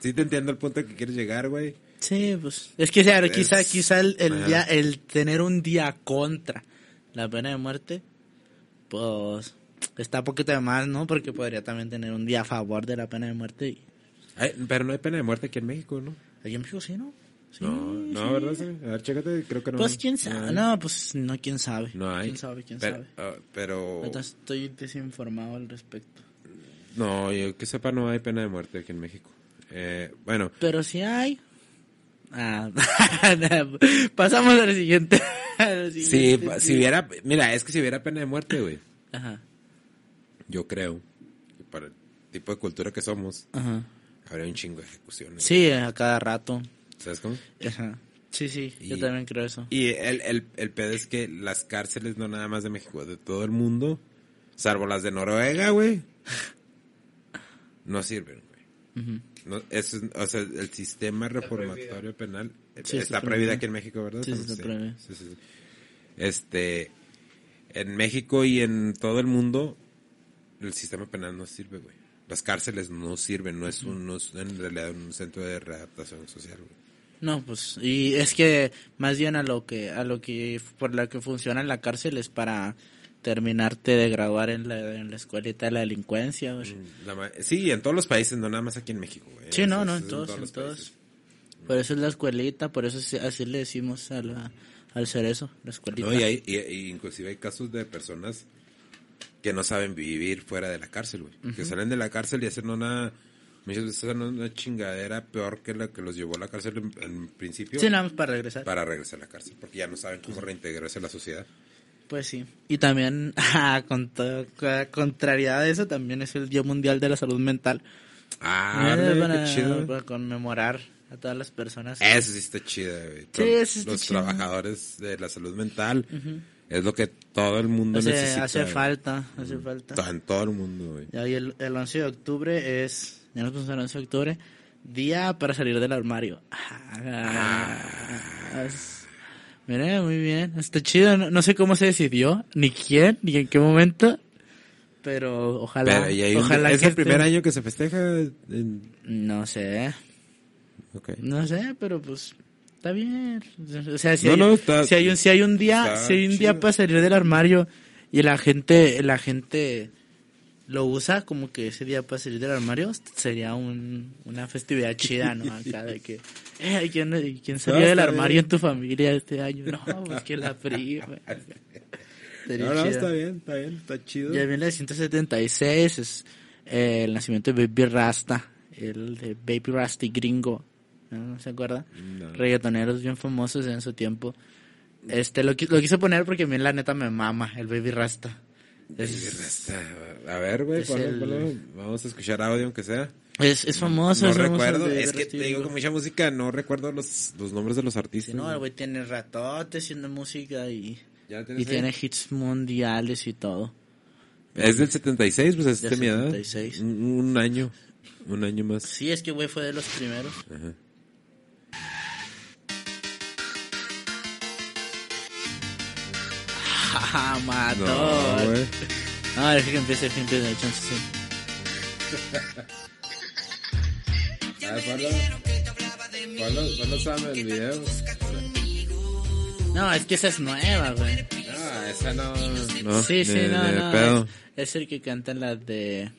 sí. te entiendo el punto que quieres llegar, güey. Sí, pues, es que claro, quizá, Es- quizá el, día, el tener un día contra la pena de muerte, pues, está un poquito de más, ¿no? Porque podría también tener un día a favor de la pena de muerte y Ay, pero no hay pena de muerte aquí en México, ¿no? aquí en México sí, ¿no? Sí, no, no, sí. ¿verdad? Sí. A ver, chécate, creo que no. Pues quién sabe, No pues no, quién sabe. No hay. Quién sabe, quién pero, sabe. ah, pero Ahorita estoy desinformado al respecto. no, yo que sepa no hay pena de muerte aquí en México. Eh, bueno, Pero si hay. Ah, pasamos al siguiente. al si, siguiente, si hubiera, mira, es que si hubiera pena de muerte, güey, Ajá, yo creo que para el tipo de cultura que somos, ajá. habría un chingo de ejecuciones. Sí, a cada rato. ¿Sabes cómo? Ajá. Sí, sí, yo también creo eso. Y el, el, el pedo es que las cárceles, no nada más de México, de todo el mundo, salvo las de Noruega, güey, no sirven, güey. Ujú. No, eso es- o sea, el sistema reformatorio penal eh, Sí, está prohibido aquí en México, ¿verdad? Sí, está sé. prohibido. Sí, sí, sí. Este, en México y en todo el mundo, el sistema penal no sirve, güey. Las cárceles no sirven, no es un, no es en realidad un centro de readaptación social, güey. No, pues, y es que más bien a lo que, a lo que, por lo que funciona la cárcel es para terminarte de graduar en la, en la escuelita de la delincuencia. güey. La sí, en todos los países, no nada más aquí en México, güey. Sí, no, no, en todos, en todos. Por eso es la escuelita, por eso sí- así le decimos a la, al cerezo, la escuelita. No, y hay, y, y inclusive hay casos de personas que no saben vivir fuera de la cárcel, güey. Que salen de la cárcel y hacen una, muchas veces hacen una chingadera peor que la que los llevó a la cárcel en, en principio. Sí, nada más para regresar. Para regresar a la cárcel, porque ya no saben cómo reintegrarse a la sociedad. Pues sí. Y también, ah, con to- a contrariedad de eso, también es el Día Mundial de la Salud Mental. Ah, Eh, qué para, chido. para conmemorar a todas las personas. Eso sí está chido, güey. Sí, eso está Los chido. trabajadores de la salud mental es lo que todo el mundo Hace, necesita. hace güey. falta, hace falta. To- En todo el mundo, güey. Ya, y el, el 11 de octubre es, ya nos pusimos el 11 de octubre, día para salir del armario. Ah, es- Mira, muy bien, está chido, no, no sé cómo se decidió, ni quién, ni en qué momento, pero ojalá, Pero, un- ojalá es que el primer esté- año que se festeja. en- No sé, no sé, pero pues está bien. O sea, si, No, hay, no, está- si hay un si hay un día, si hay un día chido. para salir del armario y la gente la gente lo usa como que ese día para salir del armario sería un, una festividad chida, ¿no? Acá de que eh, ¿quién, quién salió No, del armario bien. en tu familia este año? No, pues que la prima. Estaría No, no, está bien, está bien, está chido. Ya en 1976 es eh, el nacimiento de Baby Rasta, el de Baby Rasty gringo, ¿no se acuerda? No. Reggaetoneros bien famosos en su tiempo. Este lo, lo quise poner porque a mí la neta me mama el Baby Rasta. Es, A ver, güey, el- vamos a escuchar audio aunque sea. es, es famoso. No es recuerdo, es que te digo que mucha música, no recuerdo los, los nombres de los artistas. Sí, no, el güey tiene ratote haciendo música y, ¿Ya lo y ahí? tiene hits mundiales y todo. Es del 76, pues es Del de mi edad. 76. Un, un año, un año más. Sí, es que güey fue de los primeros. Ah, mató. No, güey. No, deja que empiece, que empiece, chance, sí. A ver, ponlo. Ponlo, ponlo suave el video. No, es que esa es nueva, güey. Ah, esa no. no sí, sí, ni- no, de no. pedo. Es, es el que canta en la de.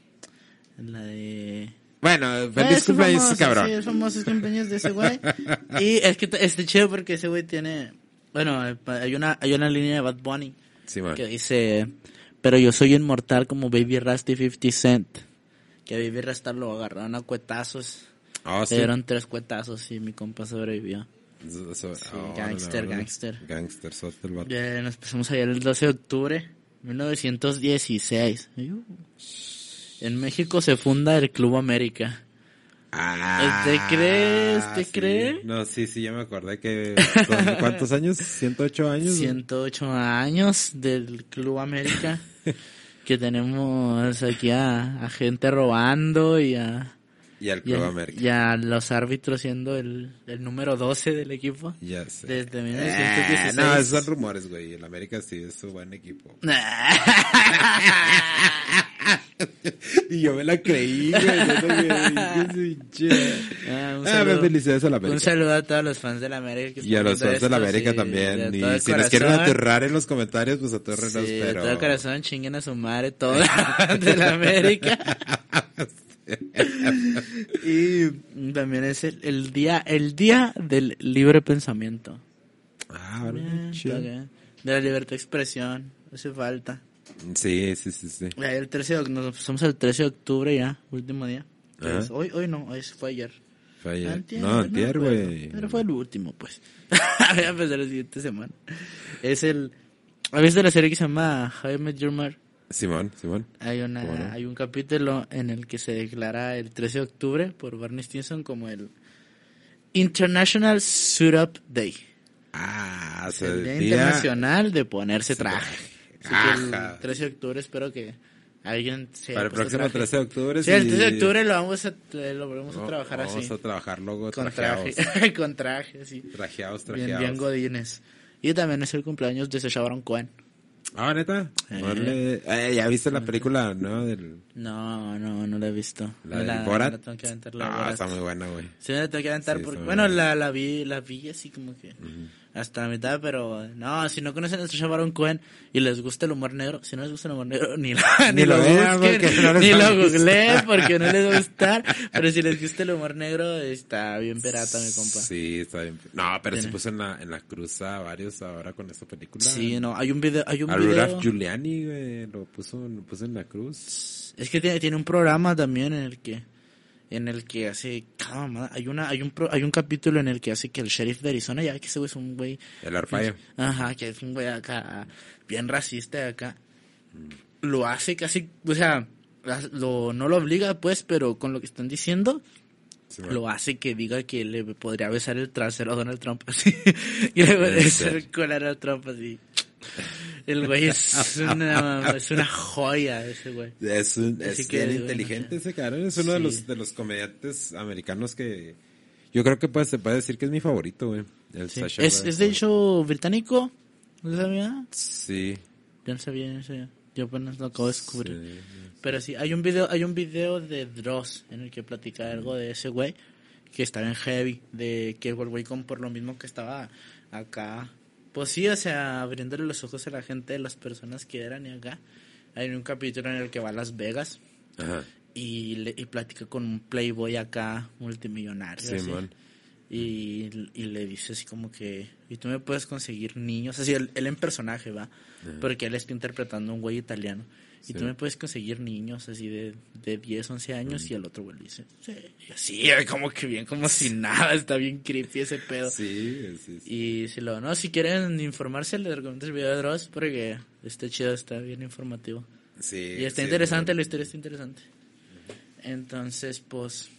En la de. Bueno, Eh, feliz es cumpleaños, famoso, cabrón. Sí, es famoso es cumpleaños de ese güey. y es que está chido porque ese güey tiene. Bueno, eh, hay una, hay una línea de Bad Bunny Sí, que dice. Pero yo soy inmortal como Baby Rasta y 50 Cent. Que a Baby Rasta lo agarraron a cuetazos. Ah, Le sí. dieron tres cuetazos y mi compa sobrevivió. Eso- Sí, gangster, gangster. Gangster, el vato. Ya nos empezamos allá el 12 de octubre 1916. Uh. En México se funda el Club América. Ah, ¿Te crees? ¿Te sí. crees? No, sí, sí, ya me acordé que... ¿cu- ¿Cuántos años? ¿108 años? 108 años del Club América. que tenemos aquí a, a gente robando y a, Y al y Club a- América. y a los árbitros siendo el, el número 12 del equipo. Ya sé. Desde Eh, 1916. no, esos son rumores, güey. El América sí es su buen equipo. y yo me la creí, güey. yo. Ah, un Ah, saludo. pues, felicidades a la Un América. saludo a todos los fans de la América. que Y a los fans de la América sí, también. de Y el si nos quieren aterrar en los comentarios, pues atérrenos, Sí, de pero... todo corazón, chinguen a su madre todos de la América. y también es el, el día el día del libre pensamiento. Ah, bien. De la libertad de expresión. Hace falta. Sí, sí, sí, sí. El 13 de, nos pasamos el 13 de octubre ya, último día. Es- Hoy, hoy no, hoy fue ayer. Fue ayer. Antier, No, antier, güey. Pero fue el último, pues. Voy a empezar la siguiente semana. Es el... ¿Has visto la serie que se llama How I Met Your Mother? Simón, Simón. Hay, una, ¿Cómo no? hay un capítulo en el que se declara el 13 de octubre por Barney Stinson como el International Suit Up Day. Ah, o sea, el Día día- Internacional de ponerse traje. Así que el 13 de octubre espero que alguien se Para el puesto próximo traje. 13 de octubre. Sí, el sí. 13 de octubre lo vamos a, lo volvemos a No, trabajar vamos así. a trabajar luego Con trajeados. traje, con traje, así. Trajeados, Bien, trajeados. bien godines. Y también es el cumpleaños de Sacha Baron Cohen. Ah, neta. Órale. Eh, ¿Ya viste la película, no? Del... No, no, no la he visto. ¿La del la, Borat? la tengo que aventar, la Ah, Borat. está muy buena, güey. Sí, la tengo que aventar Sí, porque, bueno, la, la vi, la vi así como que hasta la mitad, pero no, si no conocen a Sacha Baron Cohen y les gusta el humor negro, si no les gusta el humor negro, ni, la- ni, lo, lo vean, busquen, no ni lo googleen porque no les va a gustar, pero si les gusta el humor negro, está bien perata mi compa. Sí, está bien. No, pero se Tiene. puso en la, en la cruz a varios ahora con esta película. Sí, no, hay un video, hay un A video. Rudolph Giuliani, güey, lo puso, lo puso en la cruz. Es que tiene, tiene un programa también en el que en el que hace cada mamada. hay una hay un pro- hay un capítulo en el que hace que el sheriff de Arizona ya que ese güey es un güey El Arpaio. ajá que es un güey acá bien racista de acá lo hace casi o sea lo no lo obliga pues pero con lo que están diciendo Sí, bueno. lo hace que diga que le podría besar el trasero a Donald Trump así y le puede ¿En besar el colar a Trump así el güey es una, es una joya ese güey Es, un, es que, bien inteligente ese cabrón. Es uno de los de los comediantes americanos que yo creo que pues, se puede decir que es mi favorito, güey. El Sí. Sacha Es, es de hecho británico. ¿No sabía? Sí. Yo no sabía, no sabía. Yo apenas lo acabo de descubrir. sí. Pero sí, hay un video, hay un video de Dross en el que platica algo de ese güey que está bien heavy, de que el güey con por lo mismo que estaba acá. Pues sí, o sea, abriéndole los ojos a la gente de las personas que eran y acá. Hay un capítulo en el que va a Las Vegas Ajá. y, le, y platica con un playboy acá, multimillonario. así. Simón. y, y le dice así como que, y tú me puedes conseguir niños, así él, él en personaje va, porque él está interpretando a un güey italiano, y Sí. tú me puedes conseguir niños así de, de 10, 11 años, y el otro güey le dice, sí, y así, como que bien, como si nada, está bien creepy ese pedo. Sí, sí, sí. Y si lo, no, si quieren informarse, les recomiendo el video de Dross, porque está chido, está bien informativo. Sí, Y está sí, interesante, la historia está interesante. Entonces, pues,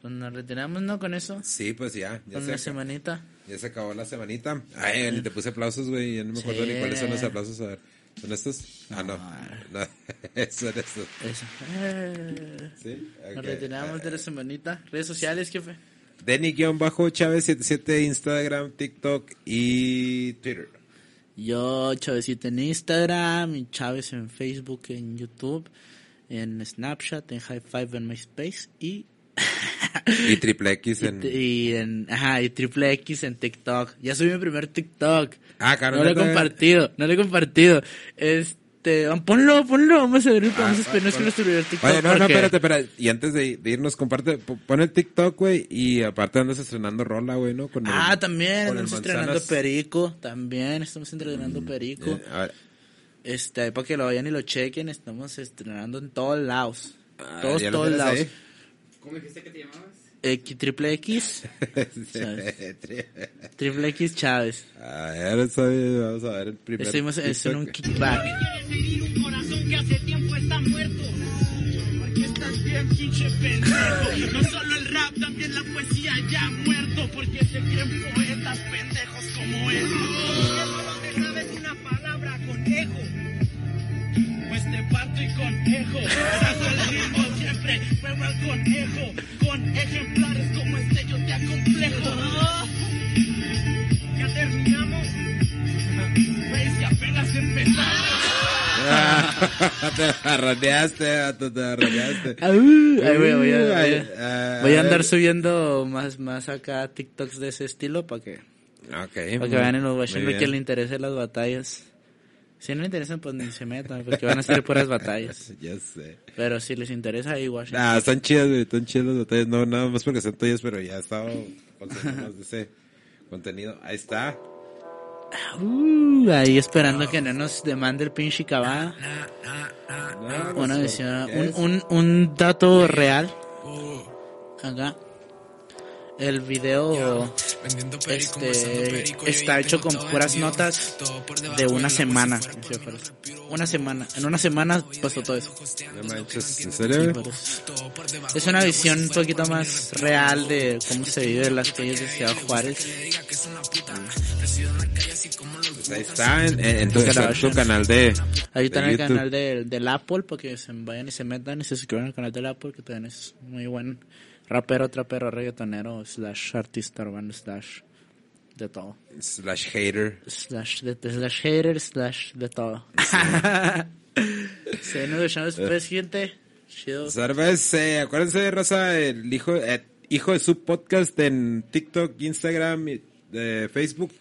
pues nos retiramos, ¿no? Con eso. Sí, pues ya. Ya Con se, una semanita. ya se acabó la semanita. Ay, te puse aplausos, güey. Ya no me acuerdo Sí. ni cuáles son los aplausos. A ver. ¿Son estos? Ah, no. no. son estos. Eso. Sí. Nos ok. retiramos de la semanita. Redes sociales, jefe. Denny-Chávez77, Instagram, TikTok y Twitter. Yo, Chavesito en Instagram, y Chávez en Facebook, en YouTube, en Snapchat, en High Five, en MySpace y, Y Triple X en... y, y en, ajá, y Triple X en TikTok. Ya subí mi primer TikTok. Ah, claro. No lo he compartido, no lo he compartido. Este, ponlo, ponlo, vamos a ver, vamos a esperar que nuestro primer TikTok. Oye, no, no, espérate, espérate. Y antes de, de irnos, comparte, pon el TikTok, güey. Y aparte andas estrenando rola, güey, ¿no? Con el- Ah, también, con el estamos estrenando. Perico, también estamos estrenando Perico. Eh, a ver. Este, para que lo vayan y lo chequen, estamos estrenando en todos lados. Ah, todos, ¿ya lo todos lados. ahí? ¿Cómo dijiste que te llamabas? X, triple X, triple X Chávez. A ver, vamos a ver el primer Estuvimos es en un TikTok. kickback. Herir un corazón que hace tiempo está muerto. Porque estás bien pinche pendejo. No solo el rap, también la poesía ya ha muerto. Porque se creen poetas pendejos como él. Eso no te sabes una palabra conejo. Pues te parto y conejo. Saco el ritmo siempre, pero al conejo. Con ejemplares como este yo te acomplejo. Ya terminamos. Veis que apenas empezamos. te arroneaste, vato, te ahí voy, voy a, voy a- Ay, ah, voy a andar subiendo más, más acá TikToks de ese estilo para que, Ok. para que vean en los muy watching bien. que le interesen las batallas. Si no le interesan, pues ni se metan, porque van a ser puras batallas. Ya sé. Pero si les interesa, ahí watching. Ah, están chidas, güey, están chidas las batallas. No, nada más porque son tuyas, pero ya consumiendo más de ese contenido. Ahí está. Uh, ahí esperando que no nos demande el pinche cabá. No, Una no visión, un, un, un dato real. Acá. El video este, está hecho con puras notas de una semana. Una semana. En una semana pasó todo eso. Es una visión un poquito más real de cómo se vive en las calles de Ciudad Juárez. Pues ahí está, en, en- en tu, Pues en tu canal de. Ahí está de en el canal de, del Apple, porque se vayan y se metan y se suscriban al canal del Apple, que también es muy buen rapero, trapero, reggaetonero, slash artista urbano, slash De todo. Slash hater. Slash, de, slash hater, slash de todo. Se nos vemos después, gente. Chido. Cerveza, acuérdense, Rosa, el hijo, eh, hijo de su podcast en TikTok, Instagram, y, eh, Facebook.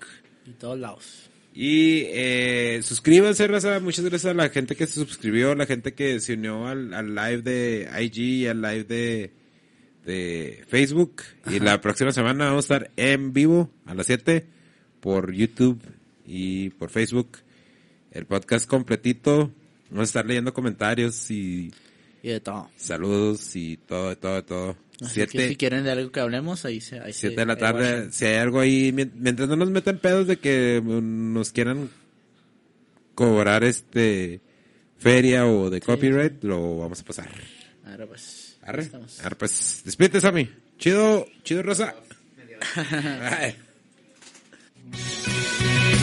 Y todos lados. Y eh, suscríbanse, Raza. Muchas gracias a la gente que se suscribió, la gente que se unió al, al live de IG, al live de, de Facebook. Y la próxima semana vamos a estar en vivo a las 7 por YouTube y por Facebook. El podcast completito. Vamos a estar leyendo comentarios y, Y de todo. saludos y todo, de todo, de todo. Así que Siete, si quieren de algo que hablemos, ahí se. Ahí se- siete de la tarde. Si hay algo ahí, mien- mientras no nos metan pedos de que nos quieran cobrar este feria o de copyright, lo vamos a pasar. Ahora pues. Arre. Arre, pues. Despídete, Sammy. Chido, chido, Rosa.